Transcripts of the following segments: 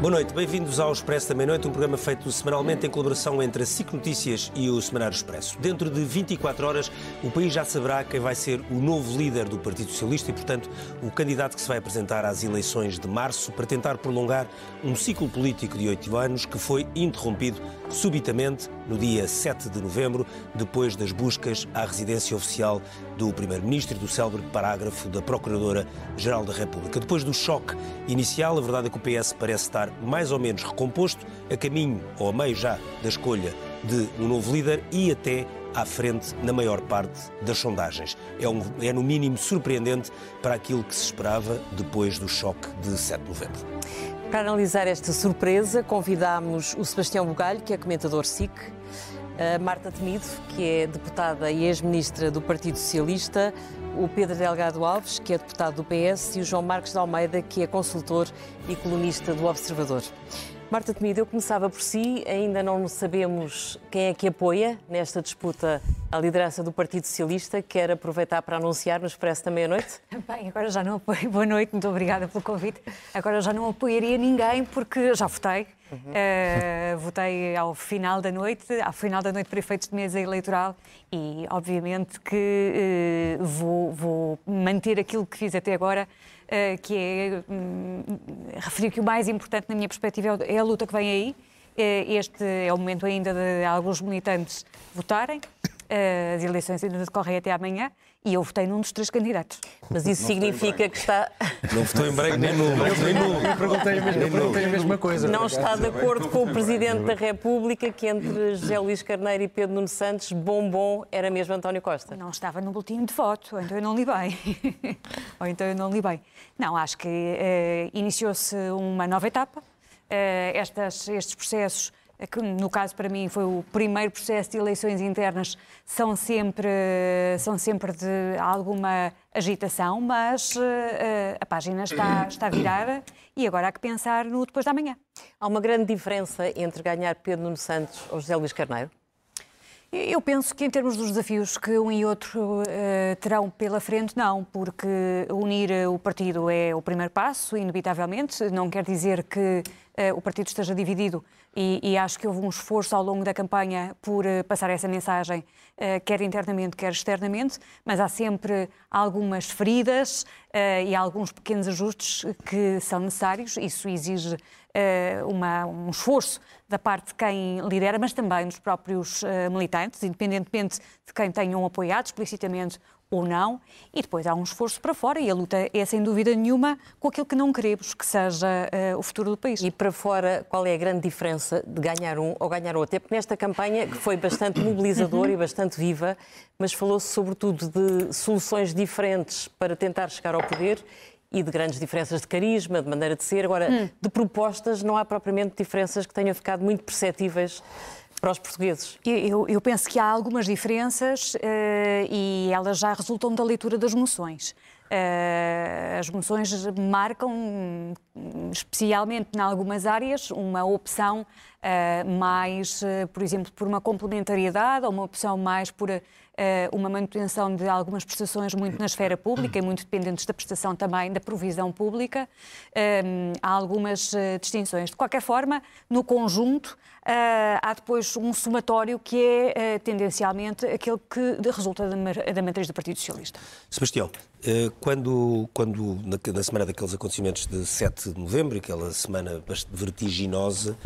Boa noite, bem-vindos ao Expresso da Meia-Noite, um programa feito semanalmente em colaboração entre a SIC Notícias e o Semanário Expresso. Dentro de 24 horas, o país já saberá quem vai ser o novo líder do Partido Socialista e, portanto, o candidato que se vai apresentar às eleições de março para tentar prolongar um ciclo político de oito anos que foi interrompido subitamente no dia 7 de novembro, depois das buscas à residência oficial do Primeiro-Ministro e do célebre parágrafo da Procuradora-Geral da República. Depois do choque inicial, a verdade é que o PS parece estar mais ou menos recomposto, a caminho ou a meio já da escolha de um novo líder e até à frente na maior parte das sondagens. É, um, é no mínimo surpreendente para aquilo que se esperava depois do choque de 7 de novembro. Para analisar esta surpresa, convidámos o Sebastião Bugalho, que é comentador SIC, a Marta Temido, que é deputada e ex-ministra do Partido Socialista, o Pedro Delgado Alves, que é deputado do PS, e o João Marcos de Almeida, que é consultor e colunista do Observador. Marta Temido, eu começava por si, ainda não sabemos quem é que apoia nesta disputa a liderança do Partido Socialista. Quer aproveitar para anunciar no Expresso da Meia-Noite? Bem, agora já não apoio. Boa noite, muito obrigada pelo convite. Agora já não apoiaria ninguém porque já votei. Uhum. Uh, votei ao final da noite, ao final da noite para efeitos de mesa eleitoral e obviamente que uh, vou, vou manter aquilo que fiz até agora, uh, que é um, referir que o mais importante na minha perspectiva é a luta que vem aí. Este é o momento ainda de alguns militantes votarem. As eleições ainda decorrem até amanhã e eu votei num dos três candidatos. Mas isso significa que está. Não votou em branco nem nulo. Eu perguntei a mesma, eu perguntei a mesma coisa. Não está de acordo com o Presidente da República que entre José Luís Carneiro e Pedro Nuno Santos, bombom era mesmo António Costa. Não estava no boletim de voto, ou então eu não li bem. ou então eu não li bem. Não, acho que uh, iniciou-se uma nova etapa. Uh, estas, estes processos que no caso para mim foi o primeiro processo de eleições internas, são sempre, são sempre de alguma agitação, mas uh, a página está, está virada e agora há que pensar no depois da manhã. Há uma grande diferença entre ganhar Pedro Nuno Santos ou José Luís Carneiro? Eu penso que, em termos dos desafios que um e outro uh, terão pela frente, não, porque unir o partido é o primeiro passo, inevitavelmente. Não quer dizer que uh, o partido esteja dividido e, e, acho que houve um esforço ao longo da campanha por uh, passar essa mensagem, quer internamente, quer externamente, mas há sempre algumas feridas e alguns pequenos ajustes que são necessários. Isso exige uma, um esforço da parte de quem lidera, mas também dos próprios uh, militantes, independentemente de quem tenham apoiado explicitamente ou não, e depois há um esforço para fora e a luta é sem dúvida nenhuma com aquilo que não queremos que seja uh, o futuro do país. E para fora, qual é a grande diferença de ganhar um ou ganhar outro? É porque nesta campanha, que foi bastante mobilizadora e bastante viva, mas falou-se sobretudo de soluções diferentes para tentar chegar ao poder e de grandes diferenças de carisma, de maneira de ser. Agora, hum. de propostas, não há propriamente diferenças que tenham ficado muito perceptíveis para os portugueses? Eu, eu penso que há algumas diferenças uh, e elas já resultam da leitura das moções. Uh, as moções marcam, especialmente em algumas áreas, uma opção uh, mais, por exemplo, por uma complementariedade ou uma opção mais por uma manutenção de algumas prestações muito na esfera pública e muito dependentes da prestação também da provisão pública. Eh, há algumas eh, distinções. De qualquer forma, no conjunto, há depois um somatório que é tendencialmente aquele que resulta da matriz do Partido Socialista. Sebastião, quando, quando na, semana daqueles acontecimentos de 7 de novembro, aquela semana vertiginosa,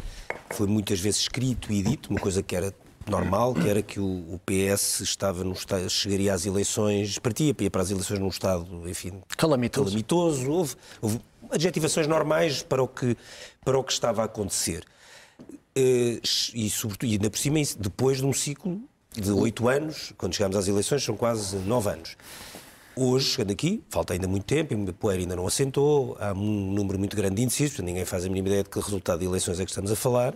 foi muitas vezes escrito e dito, uma coisa que era normal, que era que o, o PS estava no estado, chegaria às eleições, partia, ia para as eleições num estado, enfim, calamitoso. calamitoso. Houve, houve adjetivações normais para o que, para o que estava a acontecer. Eh, e, sobretudo, e ainda por cima, depois de um ciclo de oito anos, quando chegamos às eleições, são quase nove anos. Hoje, chegando aqui, falta ainda muito tempo, o poeira ainda não assentou, há um número muito grande de indecisos, ninguém faz a mínima ideia de que resultado de eleições é que estamos a falar.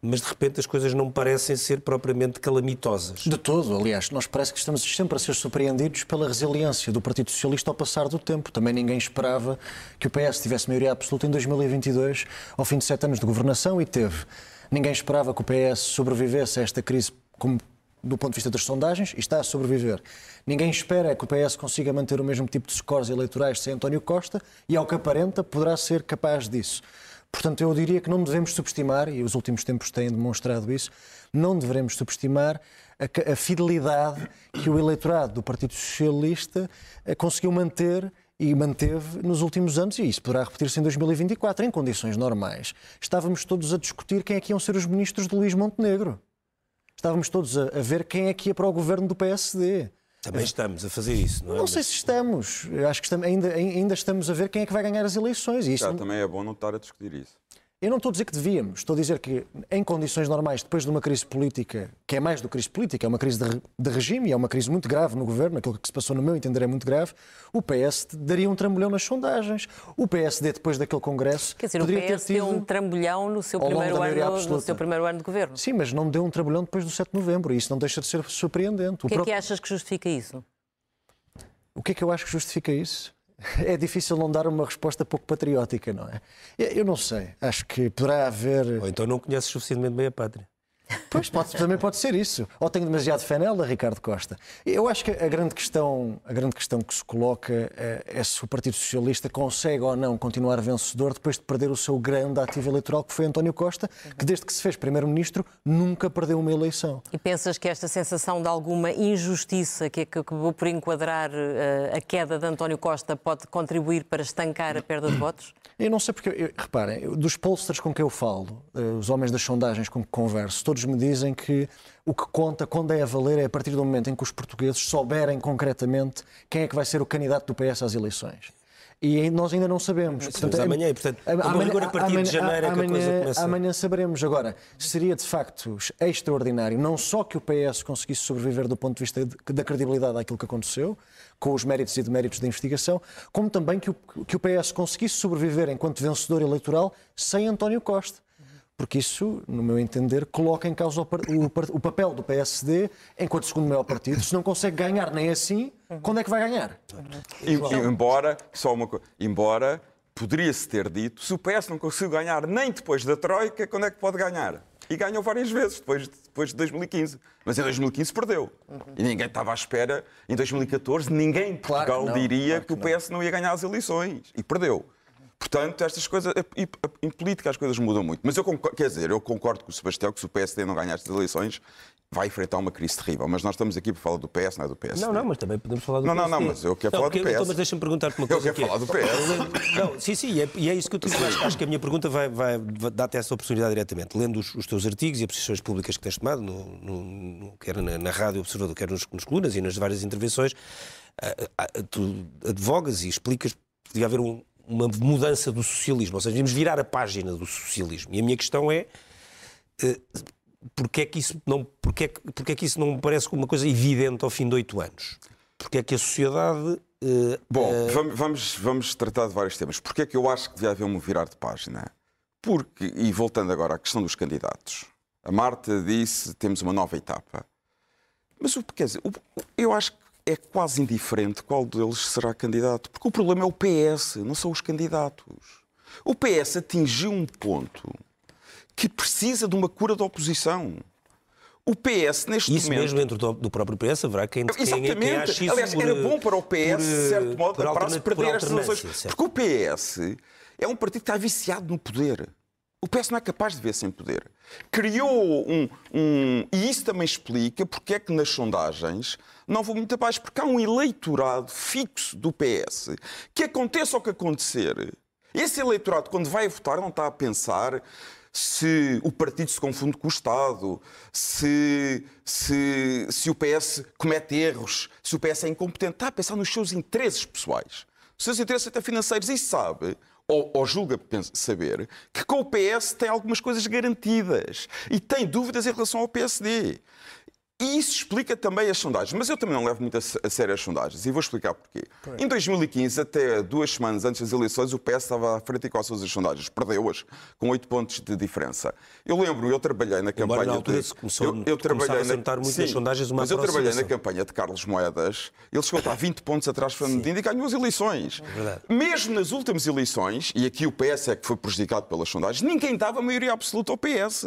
Mas de repente as coisas não parecem ser propriamente calamitosas. De todo, aliás, nós parece que estamos sempre a ser surpreendidos pela resiliência do Partido Socialista ao passar do tempo. Também ninguém esperava que o PS tivesse maioria absoluta em 2022, ao fim de sete anos de governação, e teve. Ninguém esperava que o PS sobrevivesse a esta crise como do ponto de vista das sondagens e está a sobreviver. Ninguém espera que o PS consiga manter o mesmo tipo de scores eleitorais sem António Costa e, ao que aparenta, poderá ser capaz disso. Portanto, eu diria que não devemos subestimar, e os últimos tempos têm demonstrado isso, não devemos subestimar a, a fidelidade que o eleitorado do Partido Socialista eh, conseguiu manter e manteve nos últimos anos, e isso poderá repetir-se em 2024, em condições normais. Estávamos todos a discutir quem é que iam ser os ministros de Luís Montenegro. Estávamos todos a, a ver quem é que ia para o governo do PSD. Também estamos a fazer isso, não é? Não sei se estamos. Acho que estamos, ainda, ainda estamos a ver quem é que vai ganhar as eleições. E isso Já, também é bom não estar a discutir isso. Eu não estou a dizer que devíamos, estou a dizer que, em condições normais, depois de uma crise política, que é mais do que crise política, é uma crise de, de regime, e é uma crise muito grave no governo, aquilo que se passou, no meu entender, é muito grave, o PS daria um trambolhão nas sondagens. O PSD, depois daquele Congresso. Quer dizer, o PS tido, deu um trambolhão no seu, primeiro ano, no seu primeiro ano de governo. Sim, mas não deu um trambolhão depois do 7 de novembro, e isso não deixa de ser surpreendente. O, o que é que achas que justifica isso? O que é que eu acho que justifica isso? É difícil não dar uma resposta pouco patriótica, não é? Eu não sei. Acho que poderá haver. Ou então não conheces suficientemente bem a pátria. Pois pode, também pode ser isso. Ou tenho demasiado fé nela, Ricardo Costa. Eu acho que a grande questão, a grande questão que se coloca é, é se o Partido Socialista consegue ou não continuar vencedor depois de perder o seu grande ativo eleitoral, que foi António Costa, que desde que se fez Primeiro-Ministro nunca perdeu uma eleição. E pensas que esta sensação de alguma injustiça que acabou por enquadrar uh, a queda de António Costa pode contribuir para estancar a perda de votos? Eu não sei porque, eu, reparem, dos pollsters com quem eu falo, uh, os homens das sondagens com que converso, todos todos me dizem que o que conta, quando é a valer, é a partir do momento em que os portugueses souberem concretamente quem é que vai ser o candidato do PS às eleições. E nós ainda não sabemos. Sim, portanto, amanhã, portanto, amanhã, agora a partir amanhã, de janeiro é que amanhã, a coisa começa... Amanhã saberemos. Agora, seria de facto extraordinário, não só que o PS conseguisse sobreviver do ponto de vista da credibilidade àquilo que aconteceu, com os méritos e deméritos da investigação, como também que o, que o PS conseguisse sobreviver enquanto vencedor eleitoral sem António Costa porque isso, no meu entender, coloca em causa o, o, o, papel do PSD enquanto segundo maior partido. Se não consegue ganhar nem assim, quando é que vai ganhar? E, embora, só uma coisa, embora poderia-se ter dito, se o PS não conseguiu ganhar nem depois da Troika, quando é que pode ganhar? E ganhou várias vezes depois, depois de 2015. Mas em 2015 perdeu. Uhum. E ninguém estava à espera. Em 2014, ninguém em Portugal claro não, diria claro que, que o PS não. não ia ganhar as eleições. E perdeu. Portanto, estas coisas, em política as coisas mudam muito. Mas eu concordo, quer dizer, eu concordo com o Sebastião que se o PSD não ganhar estas eleições, vai enfrentar uma crise terrível. Mas nós estamos aqui para falar do PS, não é do PS. Não, não, mas também podemos falar do não, PSD. Não, não, mas eu quero não, falar do PS. Então, mas deixa-me perguntar-te uma coisa. Eu quero falar do PS. Não, sim, sim, e é, e é isso que eu te digo. Acho, acho que a minha pergunta vai, vai, dar-te essa oportunidade diretamente. Lendo os, os, teus artigos e as posições públicas que tens tomado, no, no, quer na, na Rádio Observador, quer nos, nos colunas e nas várias intervenções, uh, uh, tu advogas e explicas que devia haver um, uma mudança do socialismo, ou seja, devemos virar a página do socialismo. E a minha questão é uh, porque é que isso não, porque é, porque é que isso não me parece uma coisa evidente ao fim de oito anos? Porque é que a sociedade. Uh, Bom, uh... vamos, vamos tratar de vários temas. Porque é que eu acho que devia haver um virar de página? Porque, e voltando agora à questão dos candidatos, a Marta disse temos uma nova etapa. Mas o, quer dizer, eu acho que é quase indiferente qual deles será candidato, porque o problema é o PS, não são os candidatos. O PS atingiu um ponto que precisa de uma cura da oposição. O PS, neste isso momento... Isso mesmo dentro do, próprio PS, haverá quem, Exatamente. quem, quem ache isso Aliás, por, era bom para o PS, por, de certo modo, para se perder estas eleições. Porque o PS é um partido que está viciado no poder. O PS não é capaz de ver sem poder. Criou um, um, E isso também explica porque é que nas sondagens não vou muito abaixo, porque há um eleitorado fixo do PS que aconteça o que acontecer. Esse eleitorado, quando vai votar, não está a pensar se o partido se confunde com o Estado, se, se, se o PS comete erros, se o PS é incompetente. Está a pensar nos seus interesses pessoais, os seus interesses até financeiros. E sabe ou, ou julga saber que com o PS tem algumas coisas garantidas e tem dúvidas em relação ao PSD. E isso explica também as sondagens. Mas eu também não levo muito a sério as sondagens. E vou explicar porquê. Em 2015, até duas semanas antes das eleições, o PS estava à frente e com as suas sondagens. Perdeu-as, com oito pontos de diferença. Eu lembro, eu trabalhei na campanha... na altura de... começou, eu, eu trabalhei na... a muito Sim, nas sondagens uma Mas eu trabalhei na campanha de Carlos Moedas. Ele chegou a estar 20 pontos atrás de Fernando Medina e ganhou as eleições. verdade. Mesmo nas últimas eleições, e aqui o PS é que foi prejudicado pelas sondagens, ninguém dava maioria absoluta ao PS.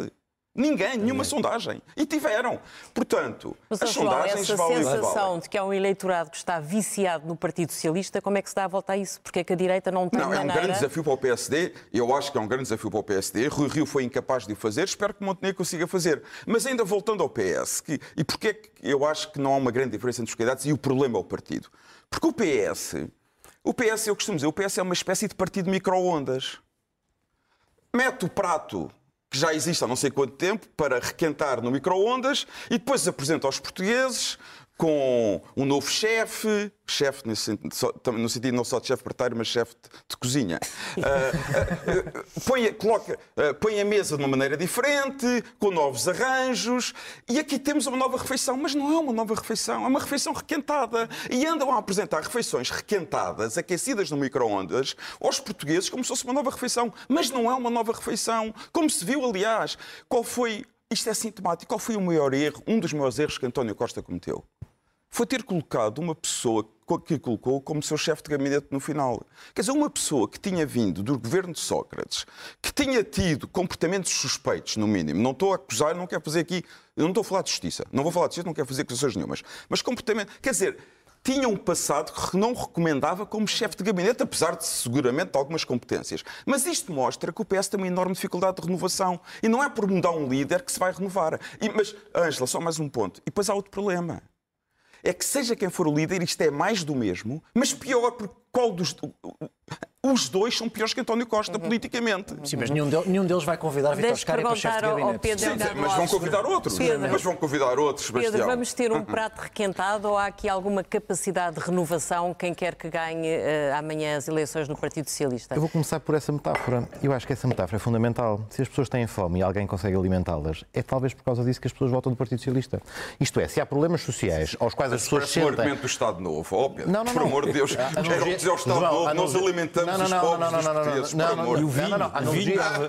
Ninguém, nenhuma sondagem. E tiveram. Portanto, Mas, as João, sondagens essa valem sensação valem. de que há um eleitorado que está viciado no Partido Socialista, como é que se dá a volta a isso? Porque é que a direita não tem Não, é um maneira... grande desafio para o PSD. Eu acho que é um grande desafio para o PSD. Rui Rio foi incapaz de o fazer. Espero que Montenegro consiga fazer. Mas ainda voltando ao PS, que, e porquê é que eu acho que não há uma grande diferença entre os candidatos e o problema é o partido? Porque o PS, o PS, eu costumo dizer, o PS é uma espécie de partido micro-ondas. Mete o prato que já existe há não sei quanto tempo para requentar no micro-ondas e depois apresenta aos portugueses com um novo chefe, chefe no sentido não só de chefe parteiro, mas chefe de, cozinha. Ah, ah, põe, coloca, ah, põe a mesa de uma maneira diferente, com novos arranjos, e aqui temos uma nova refeição, mas não é uma nova refeição, é uma refeição requentada. E andam a apresentar refeições requentadas, aquecidas no micro-ondas, aos portugueses como se fosse uma nova refeição, mas não é uma nova refeição. Como se viu, aliás, qual foi. Isto é sintomático. Qual foi o maior erro, um dos maiores erros que António Costa cometeu? Foi ter colocado uma pessoa que colocou como seu chefe de gabinete no final. Quer dizer, uma pessoa que tinha vindo do governo de Sócrates, que tinha tido comportamentos suspeitos, no mínimo. Não estou a acusar, não quero fazer aqui. Não estou a falar de justiça. Não vou falar de justiça, não quero fazer acusações nenhumas. Mas comportamento. Quer dizer. Tinha um passado que não recomendava como chefe de gabinete, apesar de seguramente de algumas competências. Mas isto mostra que o PS tem uma enorme dificuldade de renovação. E não é por mudar um líder que se vai renovar. E, mas, Ângela, só mais um ponto. E depois há outro problema é que seja quem for o líder, isto é mais do mesmo, mas pior, porque qual dos. Os dois são piores que António Costa, politicamente. Sim, mas nenhum, del- nenhum deles vai convidar Vítor Deixe Scária para chefe de gabinete. Sim, mas vão convidar outros. Pedro. Mas vão convidar outros, Pedro, vamos ter um prato requentado ou há aqui alguma capacidade de renovação quem quer que ganhe eh, amanhã as eleições no Partido Socialista? Eu vou começar por essa metáfora. Eu acho que essa metáfora é fundamental. Se as pessoas têm fome e alguém consegue alimentá-las, é talvez por causa disso que as pessoas votam do Partido Socialista. Isto é, se há problemas sociais aos quais as pessoas parece um sentem... argumento do Estado Novo. Ó, Pedro, Não, não, por não. amor de Deus, A analogia- dizer ao Estado João, Novo, nós alimentamos Não, não, os não, pobres não, não, não, não, não, por não, amor de não, Deus. não, não,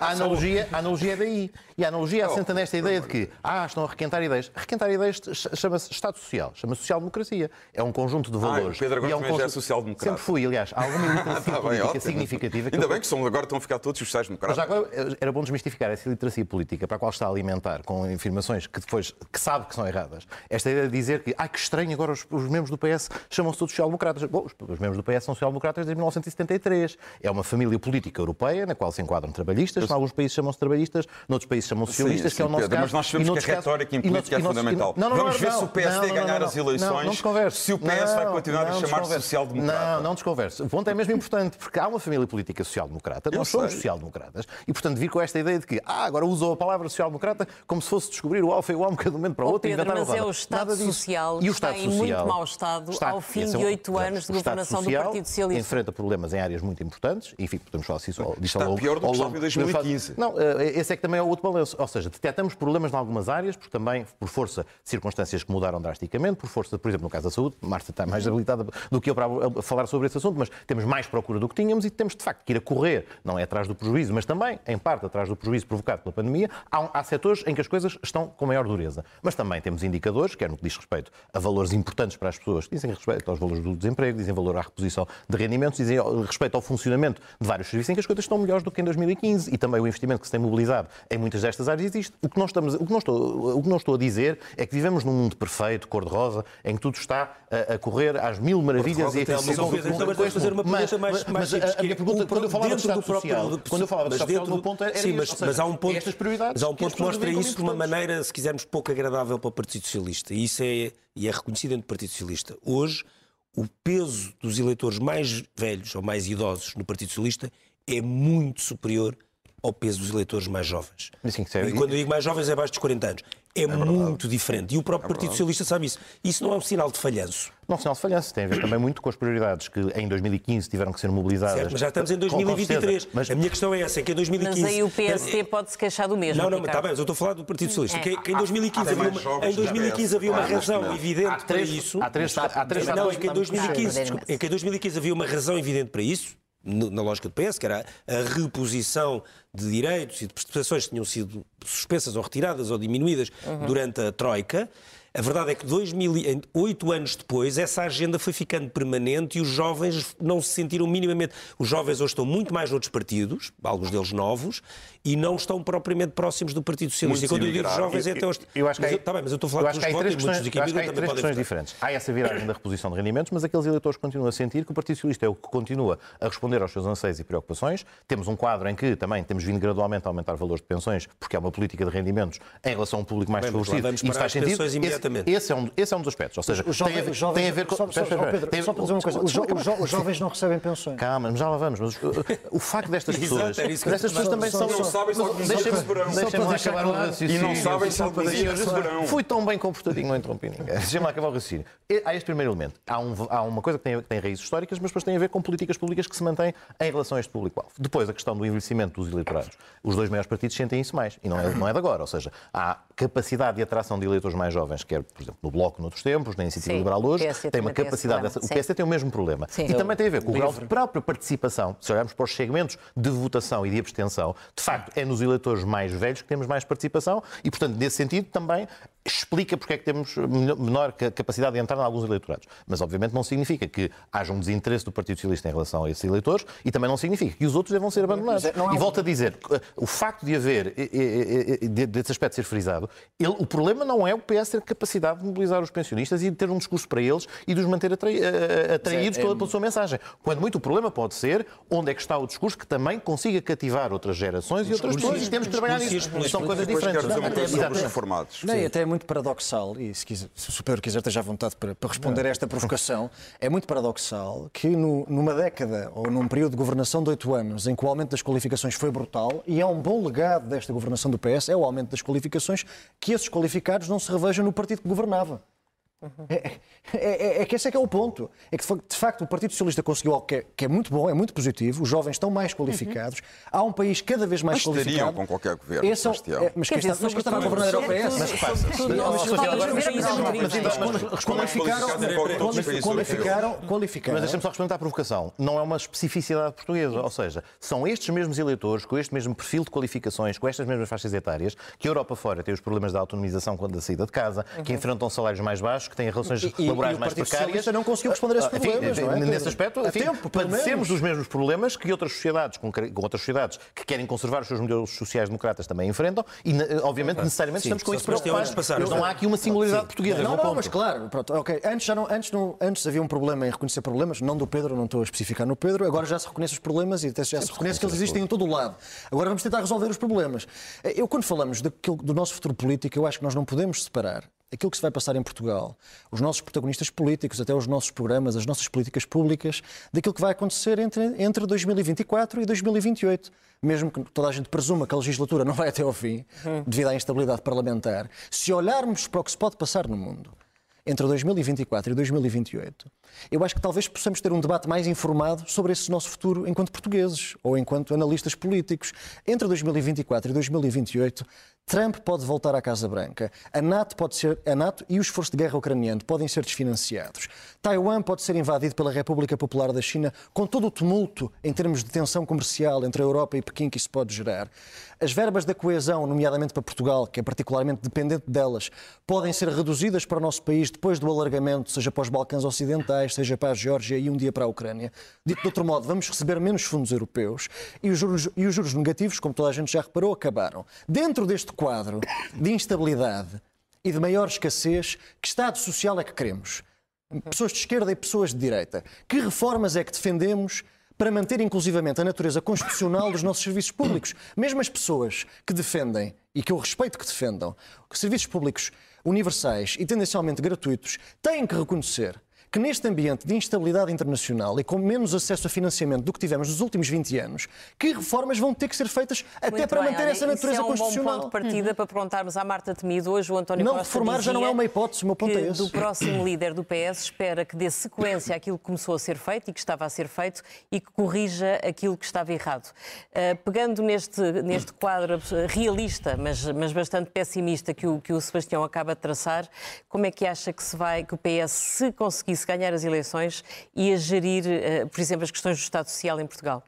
a analogia- a é daí. E a analogia assenta nesta ideia de que, ah, estão a requentar ideias. Requentar ideias ch- chama-se Estado Social, chama-se social-democracia. É um conjunto de valores. Pedro agora é também já é social-democrata. Sempre fui, aliás. Há alguma iliteracia Está bem, política significativa Ainda bem que são, agora estão a ficar todos os sociais-democratas. já agora era bom desmistificar essa iliteracia política para a qual está a alimentar com afirmações que depois que sabe que são erradas. Esta ideia de dizer que, ah, que estranho, agora os, os membros do PS chamam-se todos social-democratas. Bom, os membros do PS são social-democratas desde 1973. É uma família política europeia na qual se enquadram trabalhistas. Em alguns países chamam-se trabalhistas, noutros países chamam socialistas, Sim, que é o sim, nosso Pedro, caso. mas nós sabemos que a retórica em política é fundamental. Não, não, Vamos não, ver não, se o PSD ganhar não, as eleições, Não, não desconverse. se o PS vai continuar a chamar-se social-democrata. Não, não desconverse. O ponto é mesmo importante, porque há uma família política social-democrata, nós somos social-democratas, e portanto vir com esta ideia de que, ah, agora usam a palavra social-democrata como se fosse descobrir o alfa e o ômega de um momento para o outro e Pedro, inventar mas é o Estado. Social e o está Estado em muito mau estado está- ao fim de é um- oito anos de governação do Partido Socialista. enfrenta problemas em áreas muito importantes, enfim, podemos falar disso ao- disso Está ao longo- pior do que estava em 2015. Não, eh, esse é que também é o outro balanço. Ou seja, detectamos problemas em algumas áreas, porque também, por força de circunstâncias que mudaram drasticamente, por força, por exemplo, no caso da saúde, Marta está mais habilitada do que eu para falar sobre esse assunto, mas temos mais procura do que tínhamos e temos, de facto, que ir a correr, não é atrás do prejuízo, mas também, em parte, atrás do prejuízo provocado pela pandemia. Há, há setores em que as coisas estão com maior dureza. Mas também temos indicadores, quer no que diz respeito a valores importantes para as pessoas, dizem respeito aos valores do desemprego, dizem valor à reposição de rendimentos, dizem respeito ao funcionamento de vários serviços em que as coisas estão melhores do que em 2015 e também o investimento que se tem mobilizado em muitas destas áreas existe. O que não, estamos, o que não, estou, o que não estou a dizer é que vivemos num mundo perfeito, cor-de-rosa, em que tudo está a, a correr às mil maravilhas com- com- Então, mas com fazer uma pergunta mais- mas, mais mas a- a minha que pergunta, o- quando eu falava do Estado social, quando eu falava do Estado social, o ponto era Sim, mas, há um ponto, estas prioridades mas há um ponto que mostra isso de uma maneira, se quisermos, pouco agradável para o Partido Socialista. E isso é, e é reconhecido dentro do Partido Socialista. Hoje, o peso dos eleitores mais velhos ou mais idosos no Partido Socialista é muito superior ao peso dos eleitores mais jovens. Sim, é- E quando eu digo mais jovens é abaixo dos 40 anos. É, muito diferente. E o próprio Partido Socialista sabe isso. Isso não é um sinal de falhanço. Não, sinal de falhança. Tem a ver também muito com as prioridades que em 2015 tiveram que ser mobilizadas. Certo, mas já estamos em Com- com 2023. certeza. Mas A minha questão é essa, é que em 2015... Mas aí o PSD pode se queixar do mesmo. Não, não, está bem, mas eu estou a falar do Partido Socialista. É. Que, que em 2015 há havia uma, em 2015 já havia uma razão Não. evidente Há três, para isso. há três, há três Não, é que em 2015, Está a desculpa, é que em 2015 havia uma razão evidente para isso, na lógica do PS, que era a reposição de direitos e de prestações que tinham sido suspensas ou retiradas ou diminuídas durante a Troika. A verdade é que dois mil oito anos depois essa agenda foi ficando permanente e os jovens não se sentiram minimamente. Os jovens hoje estão muito mais noutros partidos, alguns deles novos, e não estão propriamente próximos do Partido Socialista. Muitos e quando eu digo jovens, é até os. Eu acho que Mas há- eu- tá bem, mas eu estou a eu falar dos que votos e muitos que eu há três questões votar. diferentes. Há essa viragem da reposição de rendimentos, mas aqueles eleitores continuam a sentir que o Partido Socialista é o que continua a responder aos seus anseios e preocupações. Temos um quadro em que também temos vindo gradualmente a aumentar valores de pensões, porque há uma política de rendimentos em relação a um público mais vamos Isso faz sentido. Esse- Esse, é um, esse é um dos aspectos. Ou seja, Os tem a jovens, ver, os jovens, tem a ver com. só, só, Espera, espera, ó, Pedro, tem- só para dizer uma coisa, os, jo- os jo- os jovens não recebem pensões. Calma, mas já lá vamos. Mas uh, o facto destas Exato, pessoas. que eu Destas pessoas também só- são. só- Não sabem se deixa-me lá acabar o raciocínio. E não sabem se algum dia receberão. Fui tão bem comportadinho, não interrompi ninguém. Deixa-me lá acabar o raciocínio. Há este primeiro elemento. Há, um- há uma coisa que tem, que tem raízes históricas, mas depois tem a ver com políticas públicas que se mantêm em relação a este público-alvo. Depois, a questão do envelhecimento dos eleitorados. Os dois maiores partidos sentem isso mais. E não é, não é de agora. Ou seja, há capacidade de atração de eleitores mais jovens, quer, por exemplo, no Bloco noutros tempos, na Iniciativa Sim, Liberal hoje, tem uma capacidade dessa. O. PSD tem o mesmo problema. Sim. E também tem a ver com o grau de própria participação. Se olharmos para os segmentos de votação e de abstenção, de facto, é nos eleitores mais velhos que temos mais participação e, portanto, nesse sentido, também explica porque é que temos menor- menor ca- capacidade de entrar em alguns eleitorados. Mas, obviamente, não significa que haja um desinteresse do Partido Socialista em relação a esses eleitores e também não significa que os outros devam ser abandonados. É- não é E volto a dizer, o facto de haver, e- e- e- de- desse aspecto ser frisado, ele- o problema não é o PS ter capacidade de mobilizar os pensionistas e de ter um discurso para eles e de os manter atrai- eh, atraídos é- pela, pela sua mensagem. Quando muito o problema pode ser onde é que está o discurso que também consiga cativar outras gerações e outras pessoas e temos que trabalhar nisso. São coisas diferentes. Não, até é muito paradoxal, e se, quiser, se o Pedro quiser, esteja à vontade para, para responder a esta provocação, é muito paradoxal que no- numa década ou num período de governação de oito anos em que o aumento das qualificações foi brutal, e é um bom legado desta governação do PS, é o aumento das qualificações, que esses qualificados não se revejam no partido que governava. É, é- é- é que esse é que é o ponto. É que, de facto, o Partido Socialista conseguiu algo que é, que é muito bom, é muito positivo, os jovens estão mais qualificados, há um país cada vez mais Mas qualificado. com qualquer governo, Esse é o- Sebastião. é, mas quem está- mas quem estava a governar era o PS. Mas repassa. Qualificaram, qualificaram. Mas deixa-me só responder à provocação. Não é uma especificidade portuguesa. Ou seja, são estes mesmos eleitores, com este mesmo perfil de qualificações, com estas mesmas faixas etárias, que a Europa fora tem os problemas da autonomização quando da saída de casa, que enfrentam salários mais baixos, que têm relações E- laborais e mais precárias. Não conseguiu responder a esses Ah, enfim, problemas, não é, Nesse aspecto, A enfim, tempo, padecemos dos mesmos problemas que outras sociedades, com, com outras sociedades que querem conservar os seus modelos sociais-democratas também enfrentam e, obviamente, necessariamente estamos com isso preocupados. passar- Não há aqui uma singularidade portuguesa. é Não, não, ponto. mas claro, pronto, ok. Antes, já não, antes, não, antes havia um problema em reconhecer problemas, não do Pedro, não estou a especificar no Pedro, agora já se reconhece os problemas e até já se reconhece que eles existem em todo o lado. Agora vamos tentar resolver os problemas. Eu, quando falamos daquilo, do nosso futuro político, eu acho que nós não podemos separar aquilo que se vai passar em Portugal, os nossos protagonistas políticos, até os nossos programas, as nossas políticas públicas, daquilo que vai acontecer entre, entre 2024 e 2028. Mesmo que toda a gente presuma que a legislatura não vai até ao fim, devido à instabilidade parlamentar, se olharmos para o que se pode passar no mundo, entre 2024 e 2028, eu acho que talvez possamos ter um debate mais informado sobre esse nosso futuro enquanto portugueses ou enquanto analistas políticos. Entre 2024 e 2028, Trump pode voltar à Casa Branca, a NATO, pode ser, a NATO e o esforço de guerra ucraniano podem ser desfinanciados, Taiwan pode ser invadido pela República Popular da China, com todo o tumulto em termos de tensão comercial entre a Europa e Pequim que isso pode gerar. As verbas da coesão, nomeadamente para Portugal, que é particularmente dependente delas, podem ser reduzidas para o nosso país depois do alargamento, seja para os Balcãs Ocidentais, seja para a Geórgia e um dia para a Ucrânia. Dito de outro modo, vamos receber menos fundos europeus e os juros, e os juros negativos, como toda a gente já reparou, acabaram. Dentro deste quadro de instabilidade e de maior escassez, que Estado Social é que queremos? Pessoas de esquerda e pessoas de direita. Que reformas é que defendemos para manter inclusivamente a natureza constitucional dos nossos serviços públicos? Mesmo as pessoas que defendem, e que eu respeito que defendam, que serviços públicos universais e tendencialmente gratuitos, têm que reconhecer que neste ambiente de instabilidade internacional e com menos acesso a financiamento do que tivemos nos últimos 20 anos, que reformas vão ter que ser feitas até Muito para bem, manter olha, essa natureza isso é um constitucional. bom ponto de partida para perguntarmos à Marta Temido. Hoje o António Não Costa reformar já não é uma hipótese, o meu ponto que é esse. do próximo líder do PS espera que dê sequência àquilo que começou a ser feito e que estava a ser feito e que corrija aquilo que estava errado. Uh, pegando neste, neste quadro realista, mas, mas bastante pessimista que o, que o Sebastião acaba de traçar, como é que acha que se vai, que o PS, se conseguisse ganhar as eleições, ia gerir, uh, por exemplo, as questões do Estado Social em Portugal?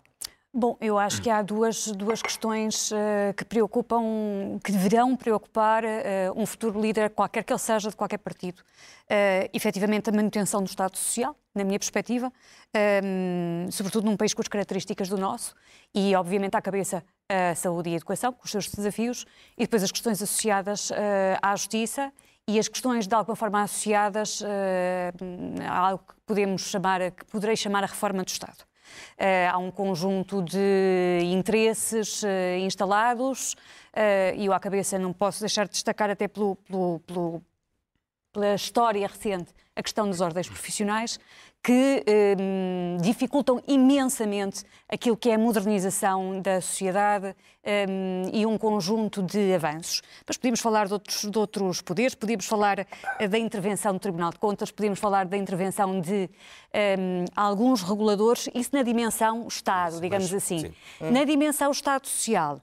Bom, eu acho que há duas, duas questões uh, que preocupam, que deverão preocupar uh, um futuro líder, qualquer que ele seja, de qualquer partido. Uh, efetivamente, a manutenção do Estado Social, na minha perspectiva, um, sobretudo num país com as características do nosso, e obviamente à cabeça a saúde e a educação, com os seus desafios, e depois as questões associadas à justiça e as questões de alguma forma associadas a algo que podemos chamar, que poderei chamar a reforma do Estado. Uh, há um conjunto de interesses uh, instalados uh, e eu à cabeça não posso deixar de destacar até pelo, pelo, pelo, pela história recente a questão das ordens profissionais que um, dificultam imensamente aquilo que é a modernização da sociedade um, e um conjunto de avanços. Mas podíamos falar de outros, de outros poderes, podíamos falar da intervenção do Tribunal de Contas, podíamos falar da intervenção de um, alguns reguladores, isso na dimensão Estado, digamos Mas, assim. sim. Na dimensão Estado Social,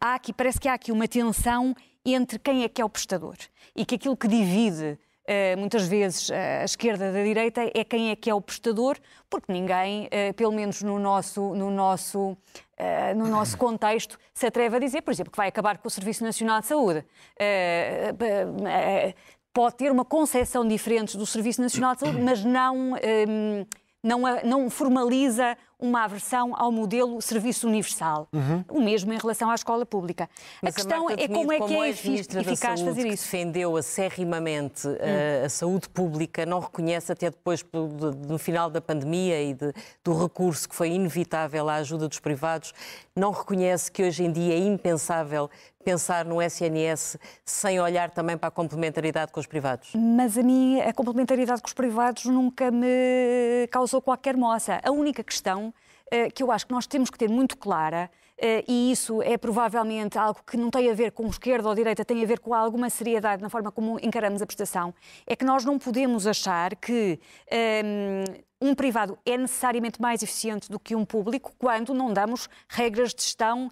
há aqui, parece que há aqui uma tensão entre quem é que é o prestador e que aquilo que divide Uh, muitas vezes uh, a esquerda da direita é quem é que é o prestador, porque ninguém, uh, pelo menos no nosso, no, nosso, no nosso contexto, se atreve a dizer, por exemplo, que vai acabar com o Serviço Nacional de Saúde. pode ter uma concepção diferente do Serviço Nacional de Saúde, mas não. Um, não, não, formaliza uma aversão ao modelo serviço universal. Uhum. O mesmo em relação à escola pública. Mas a questão a é como é que é eficaz fazer isso. defendeu acerrimamente hum. a, a, saúde pública, não reconhece até depois no final da pandemia e de, do recurso que foi inevitável à ajuda dos privados, não reconhece que hoje em dia é impensável pensar no SNS sem olhar também para a complementaridade com os privados? Mas a mim a complementaridade com os privados nunca me causou qualquer moça. A única questão que eu acho que nós temos que ter muito clara Uh, e isso é provavelmente algo que não tem a ver com esquerda ou direita, tem a ver com alguma seriedade na forma como encaramos a prestação, é que nós não podemos achar que um, um privado é necessariamente mais eficiente do que um público quando não damos regras de gestão uh,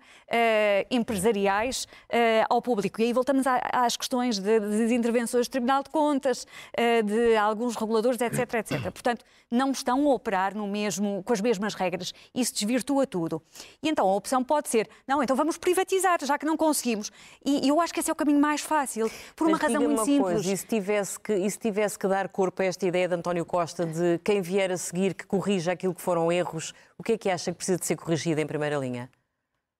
empresariais uh, ao público. E aí voltamos às questões de, de, intervenções do Tribunal de Contas, uh, de alguns reguladores, etc, etc. Portanto, não estão a operar no mesmo, com as mesmas regras. Isso desvirtua tudo. E então a opção pode ser, não, então vamos privatizar, já que não conseguimos. E eu acho que esse é o caminho mais fácil, por Mas uma razão muito uma simples. Coisa, e, se tivesse que, e se tivesse que dar corpo a esta ideia de António Costa de quem vier a seguir que corrija aquilo que foram erros, o que é que acha que precisa de ser corrigido em primeira linha?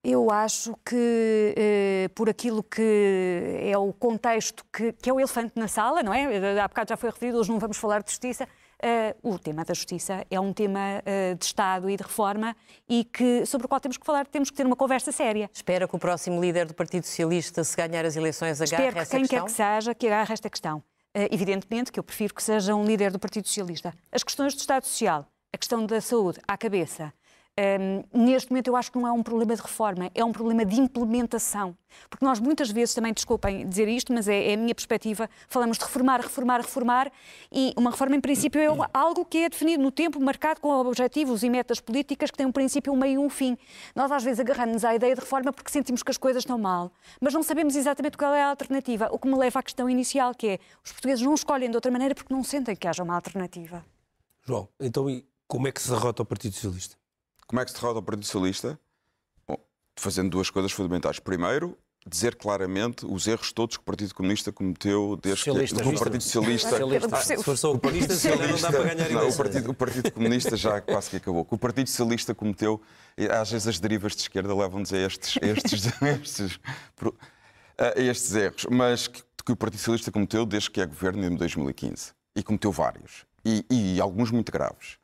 Eu acho que, eh, por aquilo que é o contexto, que, que, é o elefante na sala, não é? Há bocado já foi referido, hoje não vamos falar de justiça. Uh, o tema da justiça é um tema uh, de Estado e de reforma e que, sobre o qual temos que falar, temos que ter uma conversa séria. Espera que o próximo líder do Partido Socialista, se ganhar as eleições, agarre Espero que essa quem questão? quer que seja, que agarre esta questão. Uh, evidentemente que eu prefiro que seja um líder do Partido Socialista. As questões do Estado Social, a questão da saúde à cabeça, um, neste momento eu acho que não é um problema de reforma, é um problema de implementação. Porque nós muitas vezes, também desculpem dizer isto, mas é, é, a minha perspectiva, falamos de reformar, reformar, reformar, e uma reforma em princípio é algo que é definido no tempo, marcado com objetivos e metas políticas que têm um princípio, um meio e um fim. Nós às vezes agarramos à ideia de reforma porque sentimos que as coisas estão mal, mas não sabemos exatamente qual é a alternativa, o que me leva à questão inicial, que é os portugueses não escolhem de outra maneira porque não sentem que haja uma alternativa. João, então como é que se derrota o Partido Socialista? Como é que se derrota o Partido Socialista? Bom, fazendo duas coisas fundamentais. Primeiro, dizer claramente os erros todos que o Partido Comunista cometeu desde Socialista, que o Partido Socialista. Ah, se for só o comunista, se calhar não dá para ganhar não, o, partido, o Partido Comunista já quase que acabou. O Partido Socialista cometeu, às vezes as derivas de esquerda levam-nos a estes, estes, estes, a estes erros, mas que, que o Partido Socialista cometeu desde que é governo em 2015. E cometeu vários. E, e alguns muito graves.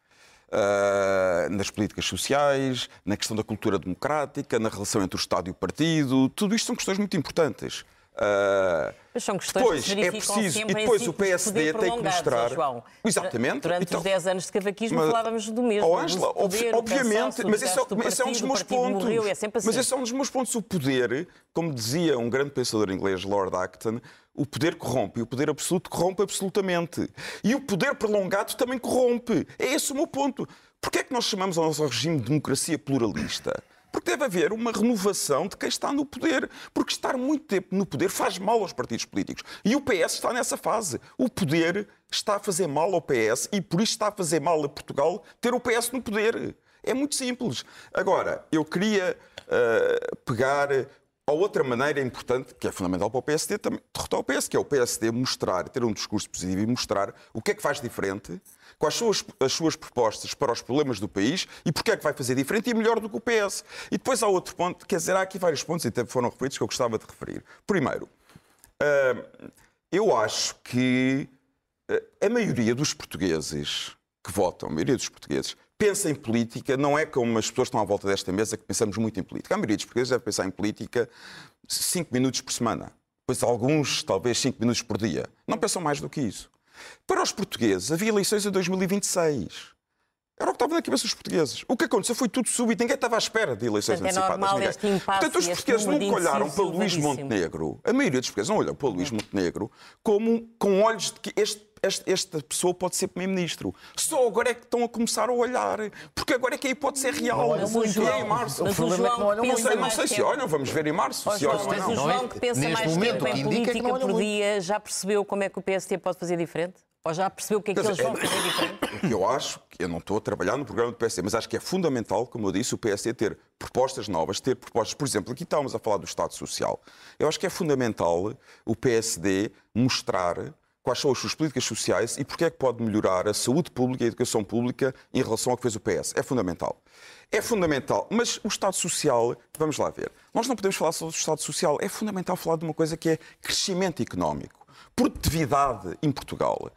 Uh, nas políticas sociais, na questão da cultura democrática, na relação entre o Estado e o partido. Tudo isto são questões muito importantes. Uh, Mas são questões depois, que é preciso, e depois o PSD tem que mostrar. João. Exatamente. Durante Então- os 10 anos de cavaquismo Mas- falávamos do mesmo. Oh, Ângela, do poder, obviamente, mas esse, é, desgaste do esse é um dos partido, meus partido pontos. Morreu, é assim. Mas esse é um dos meus pontos. O poder, como dizia um grande pensador inglês, Lord Acton, o poder corrompe e o poder absoluto corrompe absolutamente. E o poder prolongado também corrompe. É esse o meu ponto. Porquê é que nós chamamos ao nosso regime de democracia pluralista? Porque deve haver uma renovação de quem está no poder. Porque estar muito tempo no poder faz mal aos partidos políticos. E o PS está nessa fase. O poder está a fazer mal ao PS e por isso está a fazer mal a Portugal ter o PS no poder. É muito simples. Agora, eu queria uh, pegar a outra maneira importante, que é fundamental para o PSD, também derrotar o PS, que é o PSD mostrar, ter um discurso positivo e mostrar o que é que faz diferente, quais são as, as suas propostas para os problemas do país e porque é que vai fazer diferente e melhor do que o PS. E depois há outro ponto, quer dizer, há aqui vários pontos, e até foram referidos, que eu gostava de referir. Primeiro, uh, eu acho que uh, a maioria dos portugueses que votam, a maioria dos portugueses, pensa em política, não é como as pessoas que estão à volta desta mesa que pensamos muito em política. A maioria dos portugueses deve pensar em política 5 minutos por semana. Pois alguns, talvez 5 minutos por dia. Não pensam mais do que isso. Para os portugueses, havia eleições em 2026. Era o que estava na cabeça dos portugueses. O que aconteceu foi tudo súbito, ninguém estava à espera de eleições Portanto, é antecipadas. normal ninguém. este impasse Portanto, os portugueses nunca olharam para Luís elevadíssimo. Montenegro. A maioria dos portugueses não olham para Luís Montenegro como com olhos de que este, este- esta pessoa pode ser primeiro-ministro. Só agora é que estão a começar a olhar. Porque agora é que a hipótese é real. olham E muito. é em março. Mas o problema é que João não olham Não sei, não sei se olham, vamos ver em março. Se João, olham ou mas o Não é- João que pensa neste mais momento, tempo o que em indica é que política não olha por muito. dia, já percebeu como é que o PST pode fazer diferente? Ou já percebeu o que é que eles vão fazer diferente? O que eu acho, que eu não estou a trabalhar no programa do PSD, mas acho que é fundamental, como eu disse, o PSD ter propostas novas, ter propostas, por exemplo, aqui estávamos a falar do Estado Social. Eu acho que é fundamental o PSD mostrar quais são as suas políticas sociais e porque é que pode melhorar a saúde pública e a educação pública em relação ao que fez o PS. É fundamental. É fundamental, mas o Estado Social, vamos lá ver, nós não podemos falar só do Estado Social, é fundamental falar de uma coisa que é crescimento económico produtividade em Portugal.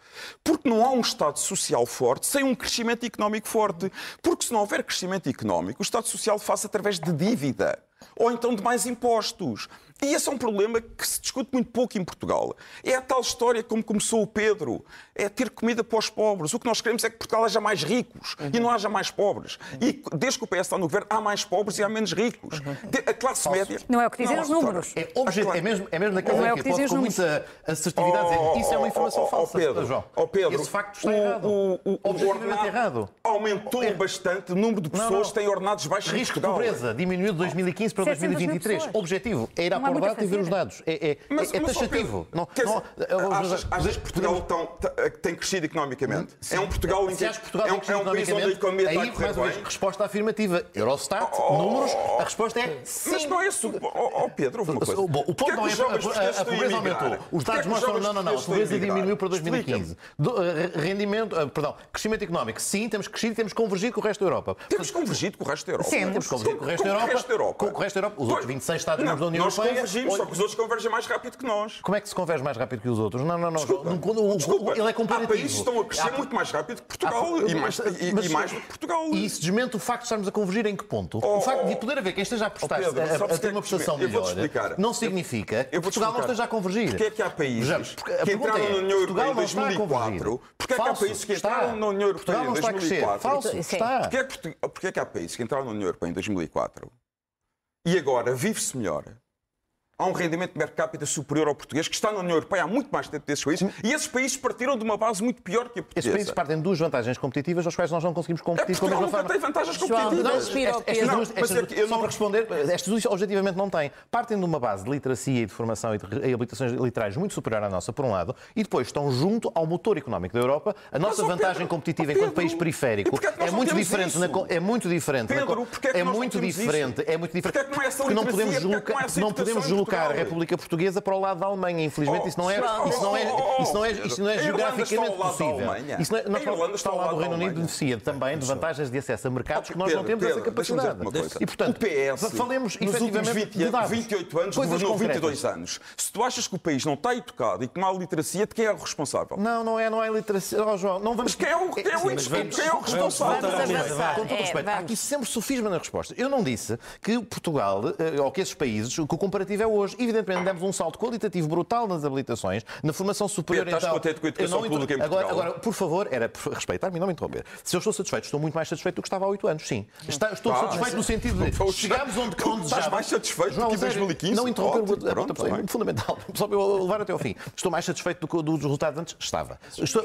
Porque não há um Estado social forte sem um crescimento económico forte. Porque se não houver crescimento económico, o Estado social faz através de dívida ou então de mais impostos. E esse é um problema que se discute muito pouco em Portugal. É a tal história como começou o Pedro, é ter comida para os pobres. O que nós queremos é que Portugal haja mais ricos e não haja mais pobres. E desde que o PS está no governo, há mais pobres e há menos ricos. A classe média... Não é o que dizem os números. É, objetivo, é mesmo, é mesmo daquela Não é o que que pode dizem os com números. muita assertividade dizer isso é uma informação Oh, oh, oh, falsa. Pedro, João. oh, Pedro, Esse facto está o, errado. O, o, o errado. Aumentou É- bastante o número de Não, pessoas não. que têm ordenados baixos Risco de pobreza diminuiu de 2015 para 700 mil 2023. pessoas. Objetivo é ir à Não há muito a Pordata e ver os dados. É, é, Mas, é, é mas, ó, taxativo. Não, não, achas, achas que Portugal tão- tem crescido economicamente? É um Portugal que que Portugal é um, é um país onde a economia está a aí, correr mais uma vez, bem? resposta afirmativa. Eurostat, Oh, números, a resposta é Mas sim. não é isso. Ó oh, Pedro, houve uma coisa. O, o ponto não que é jovens a, a, pobreza aumentou. Os dados que os mostram não, não, não. A pobreza diminuiu para 2015. Do, eh, rendimento, eh, perdão, crescimento económico. Sim, temos crescido e temos convergido com o resto da Europa. Temos convergido com o resto da Europa. Sim, Temos convergido com o resto da Com Europa. o resto da Europa. Com o resto da Europa. Os outros 26 Estados Não, membros da União nós Europeia. convergimos, só que os outros convergem mais rápido que nós. Como é que se converge mais rápido que os outros? Não, não, não. Desculpa, É comparativo. Há países que estão a crescer Há- muito mais rápido que Portugal. há- e, mais, e, mas- e mais do que Portugal. E isso desmente o facto de estarmos a convergir em que ponto? Oh, o facto de oh, poder haver quem esteja a apostar Pedro, a- a, a ter que é uma que prestação eu melhor explicar. não significa que Eu vou-te Portugal não esteja a convergir. Porquê é que há países Vejamos, porque que entraram é, na União Europeia em não está a 2004? convergir. Porquê é que há países que entraram na União Europeia em não está a crescer. 2004? Falso, está. É, que, porquê é que há países que entraram na União Europeia em 2004 e agora vive-se melhor? Há um rendimento per capita superior ao português, que está na União Europeia há muito mais tempo desses países, e esses países partiram de uma base muito pior que a Esses portuguesa. países partem de duas vantagens competitivas às quais nós não conseguimos É competir com a Portugal mesma forma. tem vantagens João, competitivas. Estas- estas Pedro. duas- Não, estas é eu só não- para responder, estas duas objetivamente não têm. Partem de uma base de literacia e de formação e de reabilitações literais muito superior à nossa, por um lado, e depois estão junto ao motor económico da Europa. A nossa vantagem Pedro, competitiva ó, enquanto Pedro, país periférico é é não muito diferente. na co- é muito diferente. na Pedro, porquê é é não muito diferente. É muito diferente. É que não é essa Porque não podemos, é que deslocar- não é não deslocar a? República Portuguesa para o lado da Alemanha. Infelizmente, isso não é, isso não é, oh, oh, isso não é, isso não é a Irlanda geograficamente está ao lado da possível. Isso não é, A nós Irlanda está ao lado do da Reino Unido beneficia também de vantagens de acesso a mercados que nós não temos essa capacidade. E, portanto, o PS, falemos nos últimos efetivamente 20, de dados. 28 anos, governou concretas. 22 anos. Se tu achas que o país não está educado e que não há literacia, de quem é o responsável? Não, não é, não é literacia. Oh, João, não vamos. Mas quem é o, quem é o, quem é o responsável? Com todo É, respeito, há aqui sempre sofisma na resposta. Eu não disse que Portugal, eh, ou que esses países, que o comparativo é hoje. Evidentemente, demos um salto qualitativo brutal nas habilitações, na formação superior. Pedro, estás então, contente com a educação não pública em agora, Portugal? agora, por favor, era respeitar-me e não me interromper. Se eu estou satisfeito, estou muito mais satisfeito do que estava há oito anos, sim. Está- estou Ah, satisfeito no sentido de chegámos onde, onde estás desejávamos. mais satisfeito João, do que em sério, 2015? Não interromper Ótimo, a pronto, é fundamental. Só para eu levar até ao fim. Estou mais satisfeito do que dos resultados antes? Estava. Estou,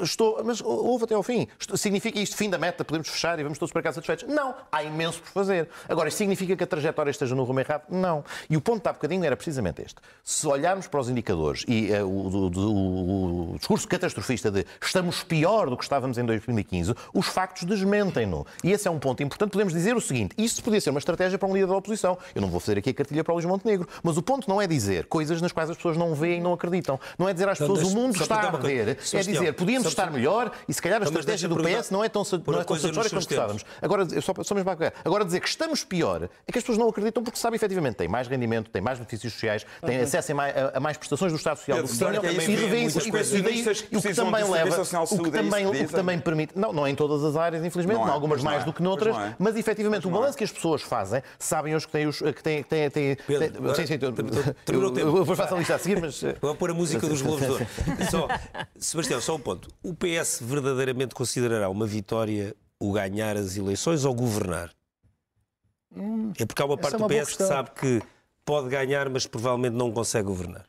estou- mas houve até ao fim. Significa isto fim da meta, podemos fechar e vamos todos para casa satisfeitos? Não. Há imenso por fazer. Agora, significa que a trajetória esteja no rumo errado? Não. E o ponto há bocadinho era precisamente este. Se olharmos para os indicadores e eh, o, o discurso catastrofista de estamos pior do que estávamos em 2015, os factos desmentem-no. E esse é um ponto importante. Podemos dizer o seguinte: isso podia ser uma estratégia para um líder da oposição. Eu não vou fazer aqui a cartilha para o Luís Montenegro, mas o ponto não é dizer coisas nas quais as pessoas não veem e não acreditam. Não é dizer às Não, pessoas o deixa- mundo só está a arder. É dizer, podíamos estar melhor e se calhar a mas estratégia do PS não é tão, não é tão satisfatória como gostávamos. Agora, só, só mesmo para. Agora dizer que estamos pior é que as pessoas não acreditam porque sabem efetivamente têm mais rendimento, têm mais benefícios sociais, têm acesso a mais, a- mais prestações do Estado Social do que tinham também e vê revêem e o que também leva, o que é também, que o que dizem? também permite, não, não é em todas as áreas, infelizmente, Não é, algumas mais não é, do que noutras, é. mas efetivamente o é. balanço que as pessoas fazem, sabem os que têm os que têm, têm, têm, Pedro, têm- sim, sim, terminou o tempo. vou fazer a lista a seguir, mas Vou pôr a música dos Globos de Ouro. Só, Sebastião, só um ponto. O PS verdadeiramente considerará uma vitória o ganhar as eleições ou governar? é porque há uma parte é do uma boa PS que sabe que pode ganhar, mas provavelmente não consegue governar.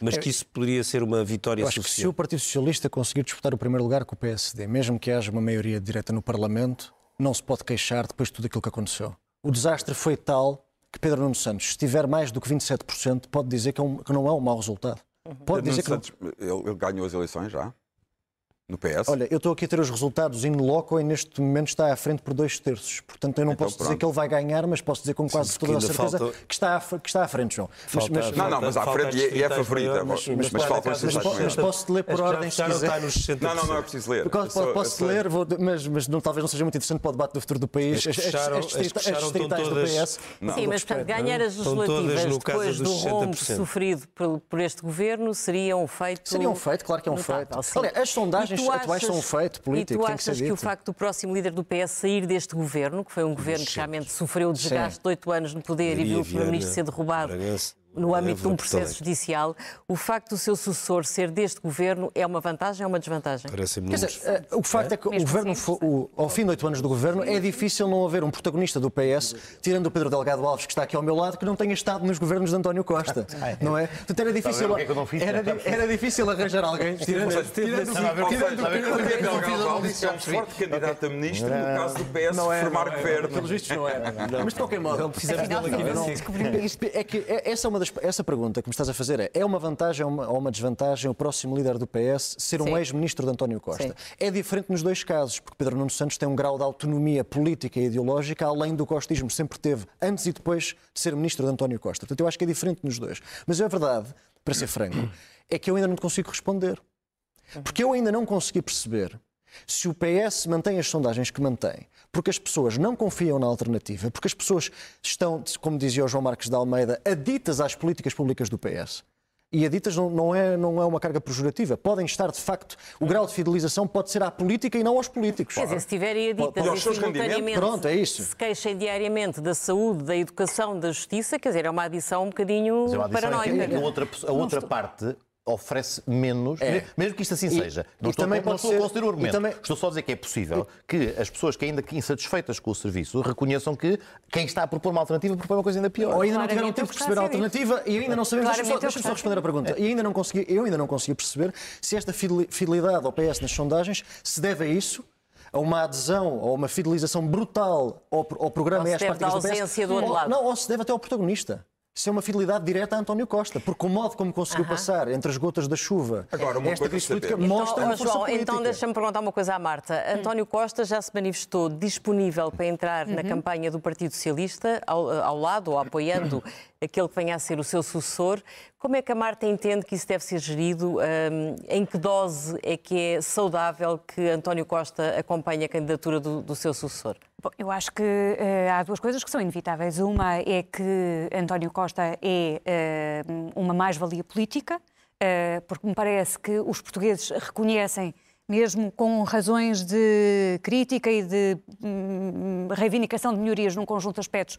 Mas que isso poderia ser uma vitória Eu acho que se o suficiente. Partido Socialista conseguir disputar o primeiro lugar com o PSD, mesmo que haja uma maioria direta no Parlamento, não se pode queixar depois de tudo aquilo que aconteceu. O desastre foi tal que Pedro Nuno Santos, se tiver mais do que 27%, pode dizer que, é um- que não é um mau resultado. Pode Pedro dizer que não. Santos, ele, ele ganhou as eleições já? No PS? Olha, eu estou aqui a ter os resultados in loco e neste momento está à frente por dois terços. Portanto, eu não Então, posso dizer pronto. que ele vai ganhar, mas posso dizer com quase porque toda a certeza falta- que, está à, que está à frente, João. Mas- Falta- mas- Não, não, mas à frente e é- e é favorita. maior, Mas, mas- mas, mas faltam mas- esses mas, dados po- mas maiores. posso-te ler por ordem se quiser. está nos 60%. Não, não, não é preciso ler. Posso, posso ler, vou- mas, mas não, talvez não seja muito interessante para o debate do futuro do país. As as distritais do PS. Sim, mas portanto, ganhar as legislativas depois do rombo 60%. sofrido por, este governo seria um feito. Seria um feito, claro que é um feito. sim. Aliás, as sondagens E tu atuais são um feito político, E tu tem que achas que, o facto do próximo líder do PS sair deste governo, que foi um governo que realmente sofreu o desgaste de oito anos no poder e Maria viu o Primeiro-Ministro ser derrubado Bragança, no âmbito de um processo judicial, o facto do seu sucessor ser deste governo é uma vantagem ou uma desvantagem? Dizer, eh, o facto é que o governo, assim, o- ao fim de oito anos do governo, é difícil não haver um protagonista do PS, tirando o Pedro Delgado Alves, que está aqui ao meu lado, que não tenha estado nos governos de António Costa. Não é? Portanto, era difícil, é não era, era difícil arranjar alguém. Tirando, tirando, Ou seja, o Pedro Delgado Alves é um forte candidato a ministro no caso do PS formar governo. Pelos vistos não era. Mas de qualquer modo, Precisamos dele aqui. É que é- essa, é uma das, essa pergunta que me estás a fazer é: é uma vantagem ou uma, ou uma desvantagem o próximo líder do PS ser um Sim. ex-ministro de António Costa? Sim. É diferente nos dois casos, porque Pedro Nuno Santos tem um grau de autonomia política e ideológica além do costismo, sempre teve, antes e depois de ser ministro de António Costa. Portanto, eu acho que é diferente nos dois. Mas a verdade, para ser franco, é que eu ainda não consigo responder. Porque eu ainda não consegui perceber se o PS mantém as sondagens que mantém, porque as pessoas não confiam na alternativa, porque as pessoas estão, como dizia o João Marques de Almeida, aditas às políticas públicas do PS. E aditas não, não, é, não é uma carga pejorativa. Podem estar, de facto, o grau de fidelização pode ser à política e não aos políticos. Quer dizer, se tiverem Pode- aditas pode- e aos seus simultaneamente. Pronto, é isso. se queixem diariamente da saúde, da educação, da justiça, quer dizer, é uma adição um bocadinho Mas eu adição é que- paranoica. é que a outra, a outra parte oferece menos, mesmo que isto assim seja. Não e estou, também não pode estou ser- a conceder o e argumento. também- Estou só a dizer que é possível que as pessoas que ainda que insatisfeitas com o serviço reconheçam que quem está a propor uma alternativa propõe uma coisa ainda pior. Ou ainda não tiveram tempo de está a perceber a alternativa e ainda não sabemos. Deixa-me só, é o que deixa-me só responder a pergunta. E ainda não consegui, eu ainda não consegui perceber se esta fideli- fidelidade ao PS nas sondagens se deve a isso. A uma adesão ou uma fidelização brutal ao, ao programa Ou e às práticas do PS. ausência do ou. Não, ou se deve até ao protagonista. Isso é uma fidelidade direta a António Costa, porque o modo como conseguiu passar entre as gotas da chuva Agora, uma esta coisa crise política mostra Então, uma força João, política. então deixa-me perguntar uma coisa à Marta. António Costa já se manifestou disponível para entrar na campanha do Partido Socialista, ao, ao lado ou apoiando aquele que venha a ser o seu sucessor. Como é que a Marta entende que isso deve ser gerido? Em que dose é que é saudável que António Costa acompanhe a candidatura do, do seu sucessor? Bom, eu acho que eh, há duas coisas que são inevitáveis. Uma é que António Costa é eh, uma mais-valia política, eh, porque me parece que os portugueses reconhecem mesmo com razões de crítica e de hum, reivindicação de melhorias num conjunto de aspectos,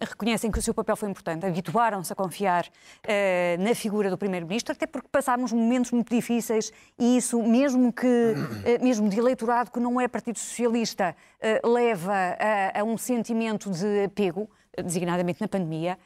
reconhecem que o seu papel foi importante, habituaram-se a confiar uh, na figura do Primeiro-Ministro, até porque passámos momentos muito difíceis e isso, mesmo que, uh, mesmo de eleitorado que não é Partido Socialista, uh, leva a, a um sentimento de apego designadamente na pandemia,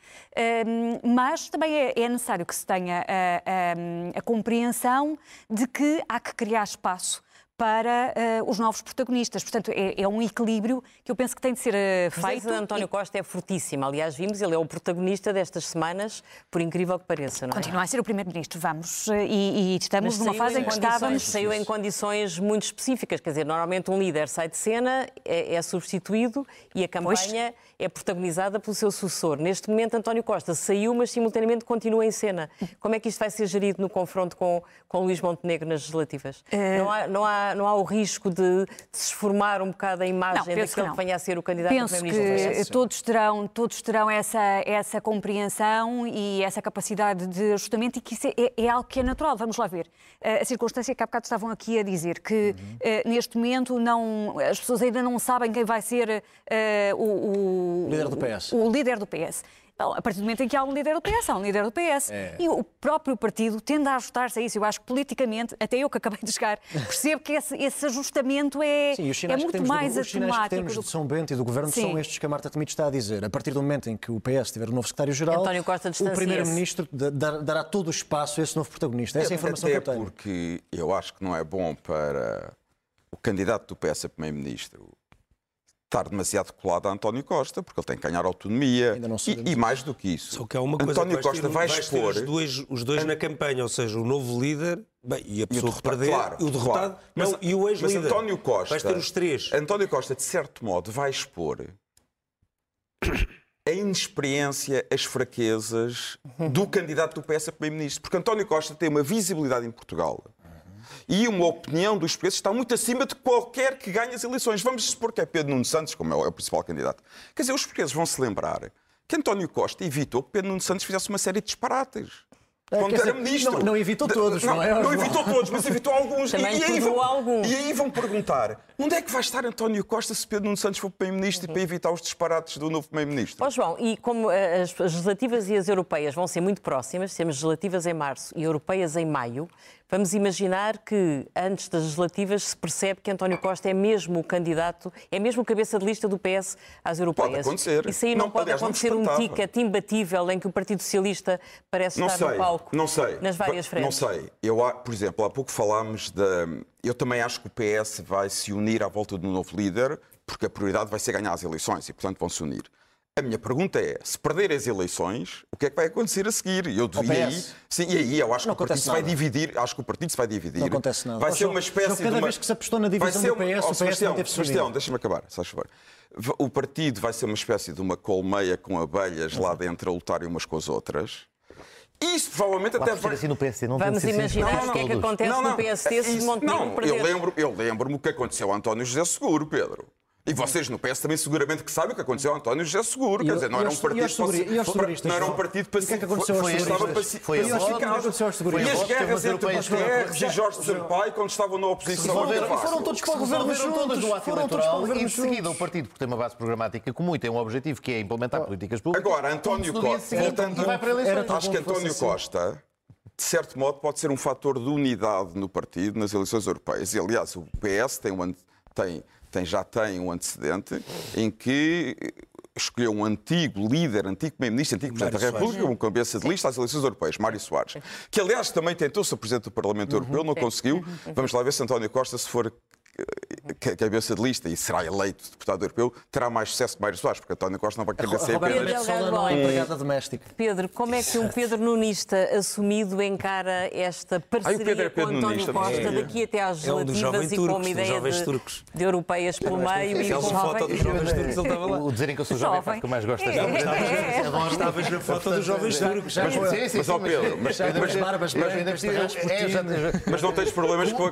mas também é, é necessário que se tenha a, a, a compreensão de que há que criar espaço para uh, os novos protagonistas. Portanto, é, é, um equilíbrio que eu penso que tem de ser uh, feito. A António e... Costa é fortíssima. Aliás, vimos, ele é o protagonista destas semanas, por incrível que pareça. Não é? Continua a ser o primeiro-ministro, vamos. Uh, e, e, estamos numa fase em, em que estávamos. Saiu em condições muito específicas. Quer dizer, normalmente um líder sai de cena, é, é substituído e a campanha. Pois é protagonizada pelo seu sucessor. Neste momento, António Costa saiu, mas simultaneamente continua em cena. Como é que isto vai ser gerido no confronto com, com Luís Montenegro nas legislativas? É... Não, há, não, há, não há o risco de, de se esformar um bocado a imagem não, daquele que, que, venha a ser o candidato penso a primeiro-ministro? que todos terão, todos terão essa, essa compreensão e essa capacidade de ajustamento e que isso é, é algo que é natural. Vamos lá ver. A circunstância que há bocado estavam aqui a dizer que uhum. neste momento não, as pessoas ainda não sabem quem vai ser uh, o, o líder do PS. O, o líder do PS. Então, a partir do momento em que há um líder do PS, há um líder do PS. É. E o próprio partido tende a ajustar-se a isso. Eu acho que politicamente, até eu que acabei de chegar, percebo que esse, esse ajustamento é, Sim, é muito mais do, Os sinais que temos de São Bento e do Governo Sim. são estes que a Marta Temido está a dizer. A partir do momento em que o PS tiver um novo secretário-geral, o Primeiro-Ministro dará todo o espaço a esse novo protagonista. Essa é a informação até que eu tenho. porque eu acho que não é bom para o candidato do PS a Primeiro-Ministro estar demasiado colado a António Costa, porque ele tem que ganhar autonomia e, e, mais do que isso. Só que há uma coisa António Costa vai expor os dois, os dois na campanha, ou seja, o novo líder bem, e a pessoa que perder, claro, o derrotado claro. mas, não, e o ex-líder. Mas António Costa, vais ter os três. António Costa, de certo modo, vai expor a inexperiência, as fraquezas do candidato do PS a primeiro-ministro, porque António Costa tem uma visibilidade em Portugal e uma opinião dos preços está muito acima de qualquer que ganhe as eleições. Vamos supor que é Pedro Nuno Santos, como é o principal candidato. Quer dizer, os portugueses vão se lembrar que António Costa evitou que Pedro Nuno Santos fizesse uma série de disparates. É, quando era ministro. Não, não evitou todos, não, não é? Não evitou todos, mas evitou alguns. Também e, e, aí vão, e aí vão perguntar: onde é que vai estar António Costa se Pedro Nuno Santos for Primeiro-Ministro uhum. para evitar os disparates do novo Primeiro-Ministro? Oh, João, e como eh, as, as legislativas e as europeias vão ser muito próximas, temos legislativas em março e europeias em maio, Vamos imaginar que antes das legislativas se percebe que António Costa é mesmo o candidato, é mesmo o cabeça de lista do PS às europeias. Pode acontecer. Isso aí não, não pode acontecer um ticket imbatível em que o Partido Socialista parece não estar sei, no palco não sei. nas várias frentes. Não sei. Eu, por exemplo, há pouco falámos da. Eu também acho que o PS vai se unir à volta do novo líder, porque a prioridade vai ser ganhar as eleições e, portanto, vão se unir. A minha pergunta é, se perder as eleições, o que é que vai acontecer a seguir? Eu, e, aí, sim, e aí eu acho não que o partido se vai dividir, acho que o partido se vai dividir. Não acontece nada. Vai ser uma espécie cada de uma... vez que se apostou na divisão do PS, oh, o PS Sebastião, não Sebastião, deixa-me acabar, se favor. O partido vai ser uma espécie de uma colmeia com abelhas lá dentro a lutarem umas com as outras. Isso provavelmente Lá até vai. Assim no PSD, não Vamos imaginar o que é que acontece não, não, no PSD se Montenegro não. Eu lembro, eu lembro-me o que aconteceu a António José Seguro, Pedro. E vocês no PS também seguramente que sabem o que aconteceu a António José Seguro. Quer dizer, não era um partido pacífico. Não era um partido pacífico. Foi, estava pacificado. E as guerras entre Guterres e Jorge Sampaio quando estavam na oposição. E foram todos para o governo juntos. no ato eleitoral e de seguida o partido, porque tem uma base programática comum e tem um objetivo que é implementar políticas públicas. Agora, António Costa, acho que António Costa de certo modo, pode ser um fator de unidade no partido nas eleições europeias. E, aliás, o PS tem, um, tem tem, já tem um antecedente em que escolheu um antigo líder, antigo primeiro-ministro, antigo Presidente da República, como cabeça de lista às eleições europeias, Mário Soares, que aliás também tentou ser Presidente do Parlamento Europeu, não conseguiu. Vamos lá ver se António Costa, se for cabeça de lista e será eleito deputado europeu, terá mais sucesso que Mário Soares, porque António Costa não vai querer ser apenas... não é empregada doméstica. Pedro, como é que um Pedro Nunista assumido encara esta parceria Ai, com António Nunista, Costa é. daqui até às legislativas é um e com uma ideia de, de, europeias pelo meio e com foto dos jovens turcos, ele estava lá. O dizerem que eu sou jovem é que mais gosto é, Estavas na foto dos jovens turcos. Mas, ó Pedro, mas não tens problemas com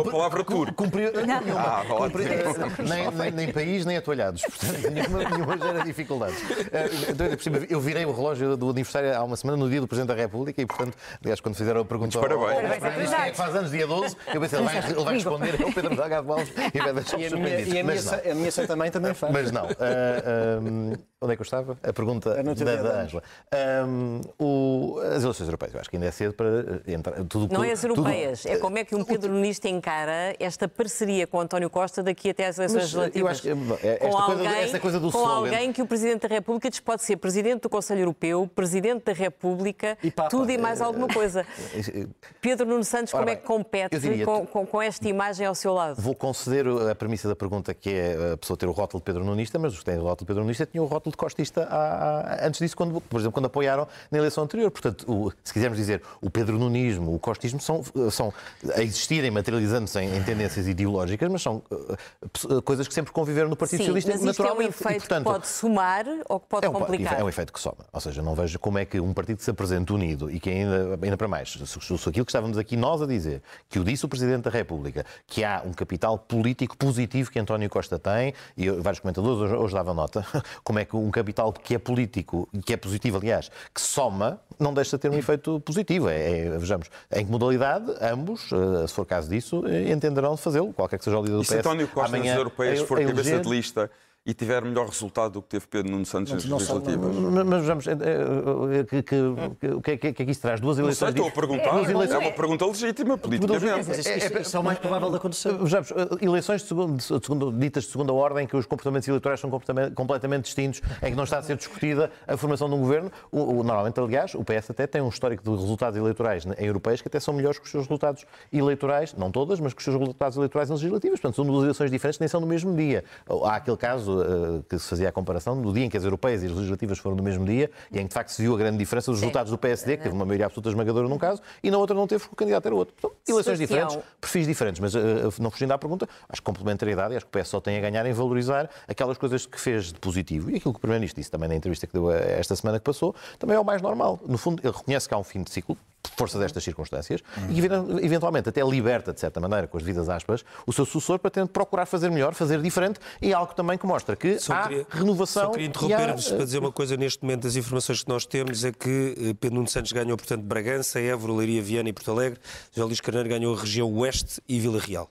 a palavra turco. Não. Estava ótimo. nem, nem, nem país, nem atualhados. Portanto, nenhuma, nenhuma gera dificuldades. Eh, então, Eu virei o relógio do aniversário há uma semana, no dia do Presidente da República, e, portanto, aliás, quando fizeram a pergunta parabéns. ao- ao Parabéns, é que faz anos dia 12, eu pensei, ele vai, ele vai responder, é o Pedro Delgado Alves, e vai deixar E a minha, surpreendido. e a minha, a minha mãe também faz. Mas não. Ah, ahm, onde é que eu estava? A pergunta da, da anos. Ângela. Ahm, o- as eleições europeias, eu acho que ainda é cedo para eh, entrar. Tudo, Não é as tudo- europeias, é como é que um Pedro Nunes encara esta parceria com António Costa daqui até às eleições Mas, eu legislativas. acho que, é, com esta coisa do- alguém, esta coisa do com slogan. alguém que o Presidente da República diz pode ser Presidente do Conselho Europeu, Presidente da República, E Papa. tudo e mais alguma coisa. Pedro Nuno Santos, Ora como é que compete eu diria- com, com- com esta imagem ao seu lado? Vou conceder a premissa da pergunta que é a pessoa ter o rótulo de Pedro Nunista, mas os que têm o rótulo de Pedro Nunista tinham o rótulo de Costista há- há- antes disso, quando, por exemplo, quando apoiaram na eleição anterior. Portanto, o- se quisermos dizer o pedronunismo, o costismo são, são a existirem, materializando-se em, em tendências ideológicas, mas são uh, coisas que sempre conviveram no Partido Sim, Socialista mas isto é um naturalmente. efeito e, portanto, que pode somar ou que pode é um, complicar. é um efeito que soma. Ou seja, não vejo como é que um partido se apresenta unido e que ainda, ainda para mais, se, se, se aquilo que estávamos aqui nós a dizer, que o disse o Presidente da República, que há um capital político positivo que António Costa tem, e vários comentadores hoje, hoje davam nota, como é que um capital que é político, que é positivo, aliás, que soma, não deixa de ter um efeito positivo. É, é, vejamos, em que modalidade, ambos, eh, se for caso disso, eh, entenderão de fazê-lo, qualquer que seja o líder do E se PS. António Costa nas amanhã europeias a- for cabeça de lista e tiver melhor resultado do que teve Pedro Nuno Santos nas não só- legislativas? Mas, mas vejamos, eh, eh, que, o que, é que, que é que isso traz? Duas eleições. sei, estou a perguntar. É uma pergunta legítima, politicamente. Mas isso é o mais provável de acontecer. Vejamos, eh, eleições de segundo, de segundo- ditas de segunda ordem, em que os comportamentos eleitorais são completamente, distintos, em que não está a ser discutida a formação de um governo. O, o- normalmente, aliás, o PS até tem um histórico de resultados eleitorais em europeias que até são melhores que os seus resultados eleitorais, não todas, mas que os seus resultados eleitorais em legislativas. Portanto, são duas eleições diferentes, nem são no mesmo dia. Há aquele caso eh, que se fazia a comparação do dia em que as europeias e as legislativas foram no mesmo dia e em que, de facto, se viu a grande diferença dos resultados do PSD, que teve uma maioria absoluta esmagadora num caso, e na outra não teve, porque o candidato era outro. Portanto, eleições Sebastião. diferentes, perfis diferentes, mas eh, não fugindo à pergunta, acho que complementariedade e acho que o PS só tem a ganhar em valorizar aquelas coisas que fez de positivo. E aquilo que o Primeiro-Ministro disse também na entrevista que deu esta semana que passou, também é o mais normal. No fundo, ele reconhece que há um fim de ciclo, força destas circunstâncias, e que eventualmente até liberta, de certa maneira, com as vidas aspas, o seu sucessor para tentar procurar fazer melhor, fazer diferente, e é algo também que mostra que Só há queria- renovação. Só queria e há, interromper-vos eh, para dizer uma coisa. Neste momento, as informações que nós temos é que eh, Pedro Nuno Santos ganhou, portanto, Bragança, Évora, Leiria, Viana e Porto Alegre. José Luís Carneiro ganhou a região Oeste e Vila Real.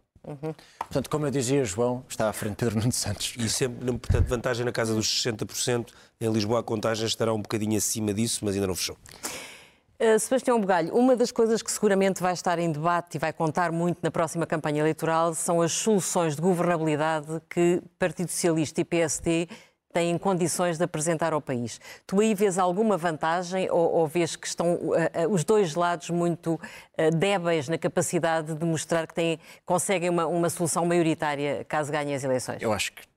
Portanto, como eu dizia, João, está à frente de Pedro Nuno Santos. E sempre, portanto, vantagem na casa dos 60%. Em Lisboa, a contagem estará um bocadinho acima disso, mas ainda não fechou. Uh, Sebastião Bugalho, uma das coisas que seguramente vai estar em debate e vai contar muito na próxima campanha eleitoral são as soluções de governabilidade que Partido Socialista e PSD têm condições de apresentar ao país. Tu aí vês alguma vantagem ou, ou vês que estão uh, uh, os dois lados muito débeis na capacidade de mostrar que têm, conseguem uma, uma solução maioritária caso ganhem as eleições? Eu acho que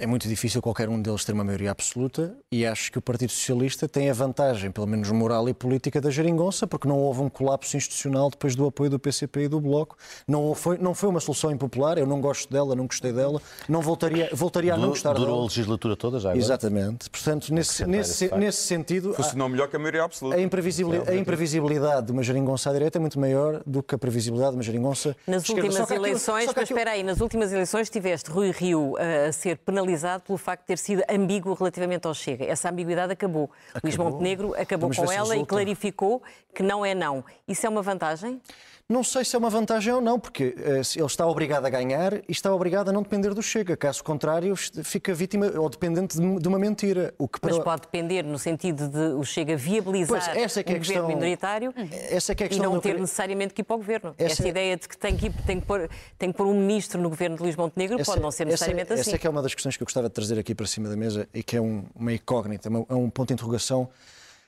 é muito difícil qualquer um deles ter uma maioria absoluta e acho que o Partido Socialista tem a vantagem, pelo menos moral e política, da geringonça, porque não houve um colapso institucional depois do apoio do PCP e do Bloco. Não foi, não foi uma solução impopular, eu não gosto dela, não gostei dela, não voltaria, voltaria a não gostar Durou a dela. legislatura toda já. agora? Exatamente. Portanto, nesse, nesse, nesse sentido, Funcionou melhor que a maioria absoluta. a imprevisibilidade, a imprevisibilidade de uma geringonça à direita é muito maior do que a previsibilidade de uma geringonça Nas esquerda. últimas aquilo- eleições, que mas aquilo- espera aí, nas últimas eleições tiveste Rui Rio uh, a ser penalizado pelo facto de ter sido ambíguo relativamente ao Chega. Essa ambiguidade acabou. Luís Montenegro acabou Vamos com ela e clarificou que não é não. Isso é uma vantagem? Não sei se é uma vantagem ou não, porque eh, ele está obrigado a ganhar e está obrigado a não depender do Chega. Caso contrário, fica vítima ou dependente de, uma mentira. O que Mas para- pode depender no sentido de o Chega viabilizar Pois, essa é que é um a governo questão- minoritário Essa é que é a e questão não do- ter necessariamente que ir para o governo. Essa Esta é- ideia de que tem que, ir- tem que, pôr, tem que pôr um ministro no governo de Luís Montenegro Essa- pode não ser necessariamente essa, assim. Essa é que é uma das questões que eu gostava de trazer aqui para cima da mesa e que é um- uma incógnita, é um ponto de interrogação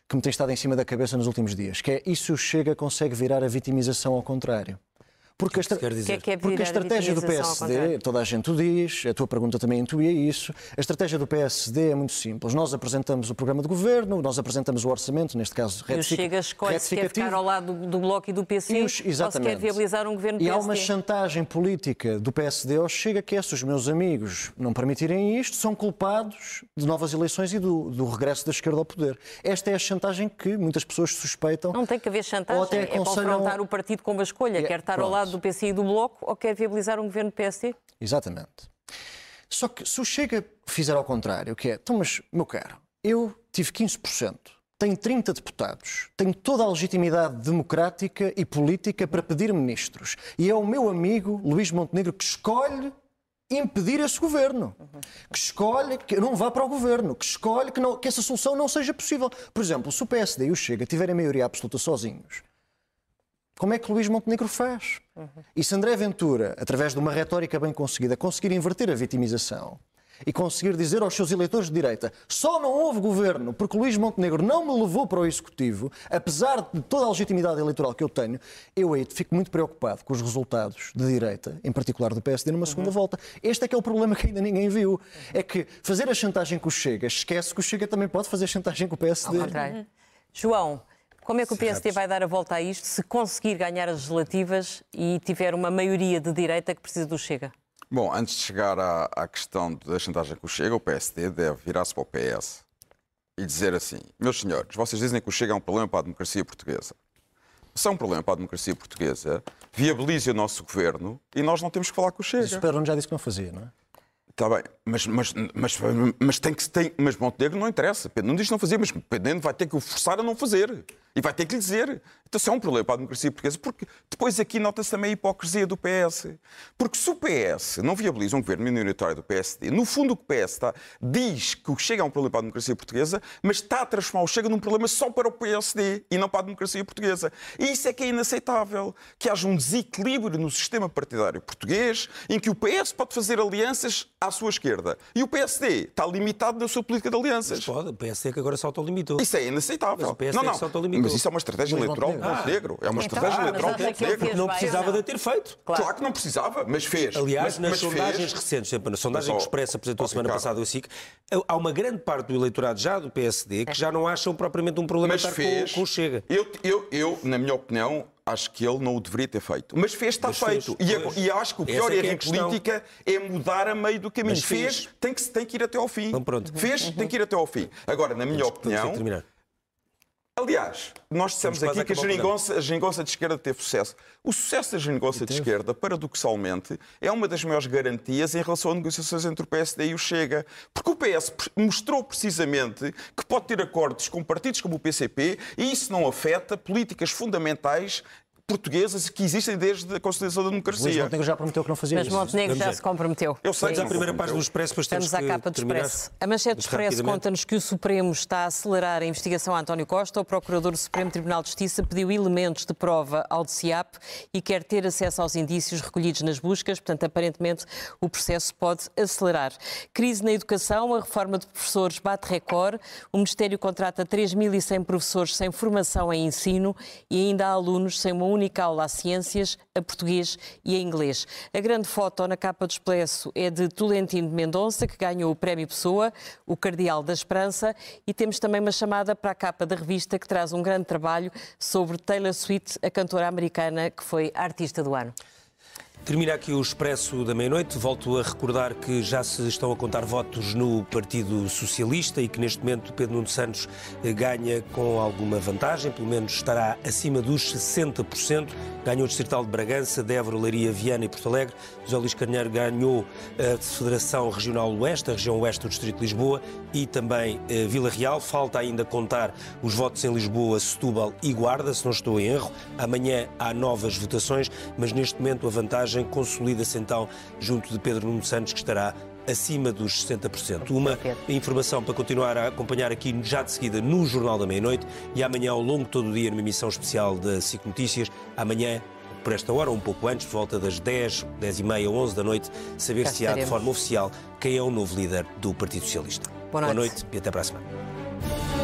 que me tem estado em cima da cabeça nos últimos dias, que é e se o Chega consegue virar a vitimização ao contrário? Porque a, estra- Quer O que é dizer, que é Porque a estratégia do PSD, toda a gente o diz, a tua pergunta também intuía isso. A estratégia do PSD é muito simples. Nós apresentamos o programa de governo, nós apresentamos o orçamento, neste caso E o retific- Chega escolhe se quer ficar ao lado do, do Bloco e do PC E os- ou se quer viabilizar um governo E há PSD. uma chantagem política do PSD ao Chega que é se os meus amigos não permitirem isto, são culpados de novas eleições e do, do regresso da esquerda ao poder. Esta é a chantagem que muitas pessoas suspeitam. Não tem que haver chantagem, Ou até é confrontar o partido com uma escolha, É, quer estar ao pronto. Do PC e do Bloco ou quer viabilizar um governo PSD? Exatamente. Só que se o Chega fizer ao contrário, que é, então, mas, meu caro, eu tive 15%, tenho 30 deputados, tenho toda a legitimidade democrática e política para pedir ministros. E é o meu amigo Luís Montenegro que escolhe impedir esse governo, que escolhe que não vá para o governo, que escolhe que, não, que essa solução não seja possível. Por exemplo, se o PSD e o Chega tiverem maioria absoluta sozinhos, como é que Luís Montenegro faz? E se André Ventura, através de uma retórica bem conseguida, conseguir inverter a vitimização e conseguir dizer aos seus eleitores de direita só não houve governo porque Luís Montenegro não me levou para o Executivo, apesar de toda a legitimidade eleitoral que eu tenho, eu aí fico muito preocupado com os resultados de direita, em particular do PSD, numa segunda volta. Este é que é o problema que ainda ninguém viu. É que fazer a chantagem com o Chega, esquece que o Chega também pode fazer chantagem com o PSD. João, como é que o PSD vai dar a volta a isto se conseguir ganhar as legislativas e tiver uma maioria de direita que precisa do Chega? Bom, antes de chegar à, à questão da chantagem que o Chega, o PSD deve virar-se para o PS e dizer assim: meus senhores, vocês dizem que o Chega é um problema para a democracia portuguesa. Se é um problema para a democracia portuguesa, viabilize o nosso governo e nós não temos que falar com o Chega. Mas o Perón já disse que não fazia, não é? Está bem, mas, mas, mas, mas tem que tem, mas Montenegro não interessa. Pedro não diz que não fazia, mas Pedro vai ter que o forçar a não fazer. E vai ter que lhe dizer. Então, isso é um problema para a democracia portuguesa, porque depois aqui nota-se também a hipocrisia do PS. Porque se o PS não viabiliza um governo minoritário do PSD, no fundo o que o PS está, diz que o Chega é um problema para a democracia portuguesa, mas está a transformar o Chega num problema só para o PSD e não para a democracia portuguesa. E isso é que é inaceitável. Que haja um desequilíbrio no sistema partidário português em que o PS pode fazer alianças à sua esquerda e o PSD está limitado na sua política de alianças. Mas pode, o PSD que agora se autolimitou. Isso é inaceitável. Mas o PSD não, que se autolimitou. Mas isso é uma estratégia eleitoral de Montenegro. Montenegro. É uma Então, estratégia ah, mas eleitoral ele Montenegro. fez Não precisava de ter feito. Claro que não precisava, mas fez. Aliás, mas, nas mas sondagens fez. recentes, exemplo, na sondagem Mas, que o Expresso apresentou a semana Ricardo. passada, o SIC, há uma grande parte do eleitorado já do PSD que já não acham propriamente um problema Mas estar fez. com, com o Chega. Eu, eu, eu, na minha opinião, acho que ele não o deveria ter feito. Mas fez, está Mas fez, feito. E, pois. e acho que o pior é que erro é em política é mudar a meio do caminho. Mas fez. fez, tem, que, tem que ir até ao fim. Então pronto. Fez, tem que ir até ao fim. Agora, na minha Temos que opinião, terminar. Aliás, nós dissemos aqui que a geringonça, a geringonça de esquerda teve sucesso. O sucesso da geringonça de esquerda, paradoxalmente, é uma das maiores garantias em relação a negociações entre o PSD e o Chega. Porque o PS mostrou precisamente que pode ter acordos com partidos como o PCP e isso não afeta políticas fundamentais portuguesas que existem desde a consolidação da Luís democracia. Montenegro já prometeu que não fazia Mas isso. Montenegro Vamos já se comprometeu. Eu sei É à isso. primeira página do Expresso, depois temos Estamos à capa do. Expresso. A manchete do Expresso conta-nos que o Supremo está a acelerar a investigação a António Costa. O Procurador do Supremo Tribunal de Justiça pediu elementos de prova ao DCIAP e quer ter acesso aos indícios recolhidos nas buscas. Portanto, aparentemente, o processo pode acelerar. Crise na educação, a reforma de professores bate recorde. O Ministério contrata 3.100 professores sem formação em ensino e ainda há alunos sem uma única aula a ciências, a português e a inglês. A grande foto na capa do Expresso é de Tolentino de Mendonça, que ganhou o Prémio Pessoa, o Cardeal da Esperança, e temos também uma chamada para a capa da revista que traz um grande trabalho sobre Taylor Swift, a cantora americana que foi artista do ano. Termina aqui o Expresso da Meia-Noite. Volto a recordar que já se estão a contar votos no Partido Socialista e que neste momento Pedro Nuno Santos eh, ganha com alguma vantagem, pelo menos estará acima dos 60%. Ganhou o Distrital de Bragança, Débora, Leiria, Viana e Porto Alegre. José Luís Carneiro ganhou a Federação Regional Oeste, a região oeste do Distrito de Lisboa e também eh, Vila Real. Falta ainda contar os votos em Lisboa, Setúbal e Guarda, se não estou em erro. Amanhã há novas votações, mas neste momento a vantagem consolida-se então junto de Pedro Nuno Santos, que estará acima dos 60%. Uma informação para continuar a acompanhar aqui já de seguida no Jornal da Meia-Noite e amanhã ao longo de todo o dia numa emissão especial da SIC Notícias. Amanhã por esta hora, um pouco antes, por volta das 10, 10 e meia, 11 da noite, saber se há de forma oficial quem é o novo líder do Partido Socialista. Boa noite. noite e até para a semana.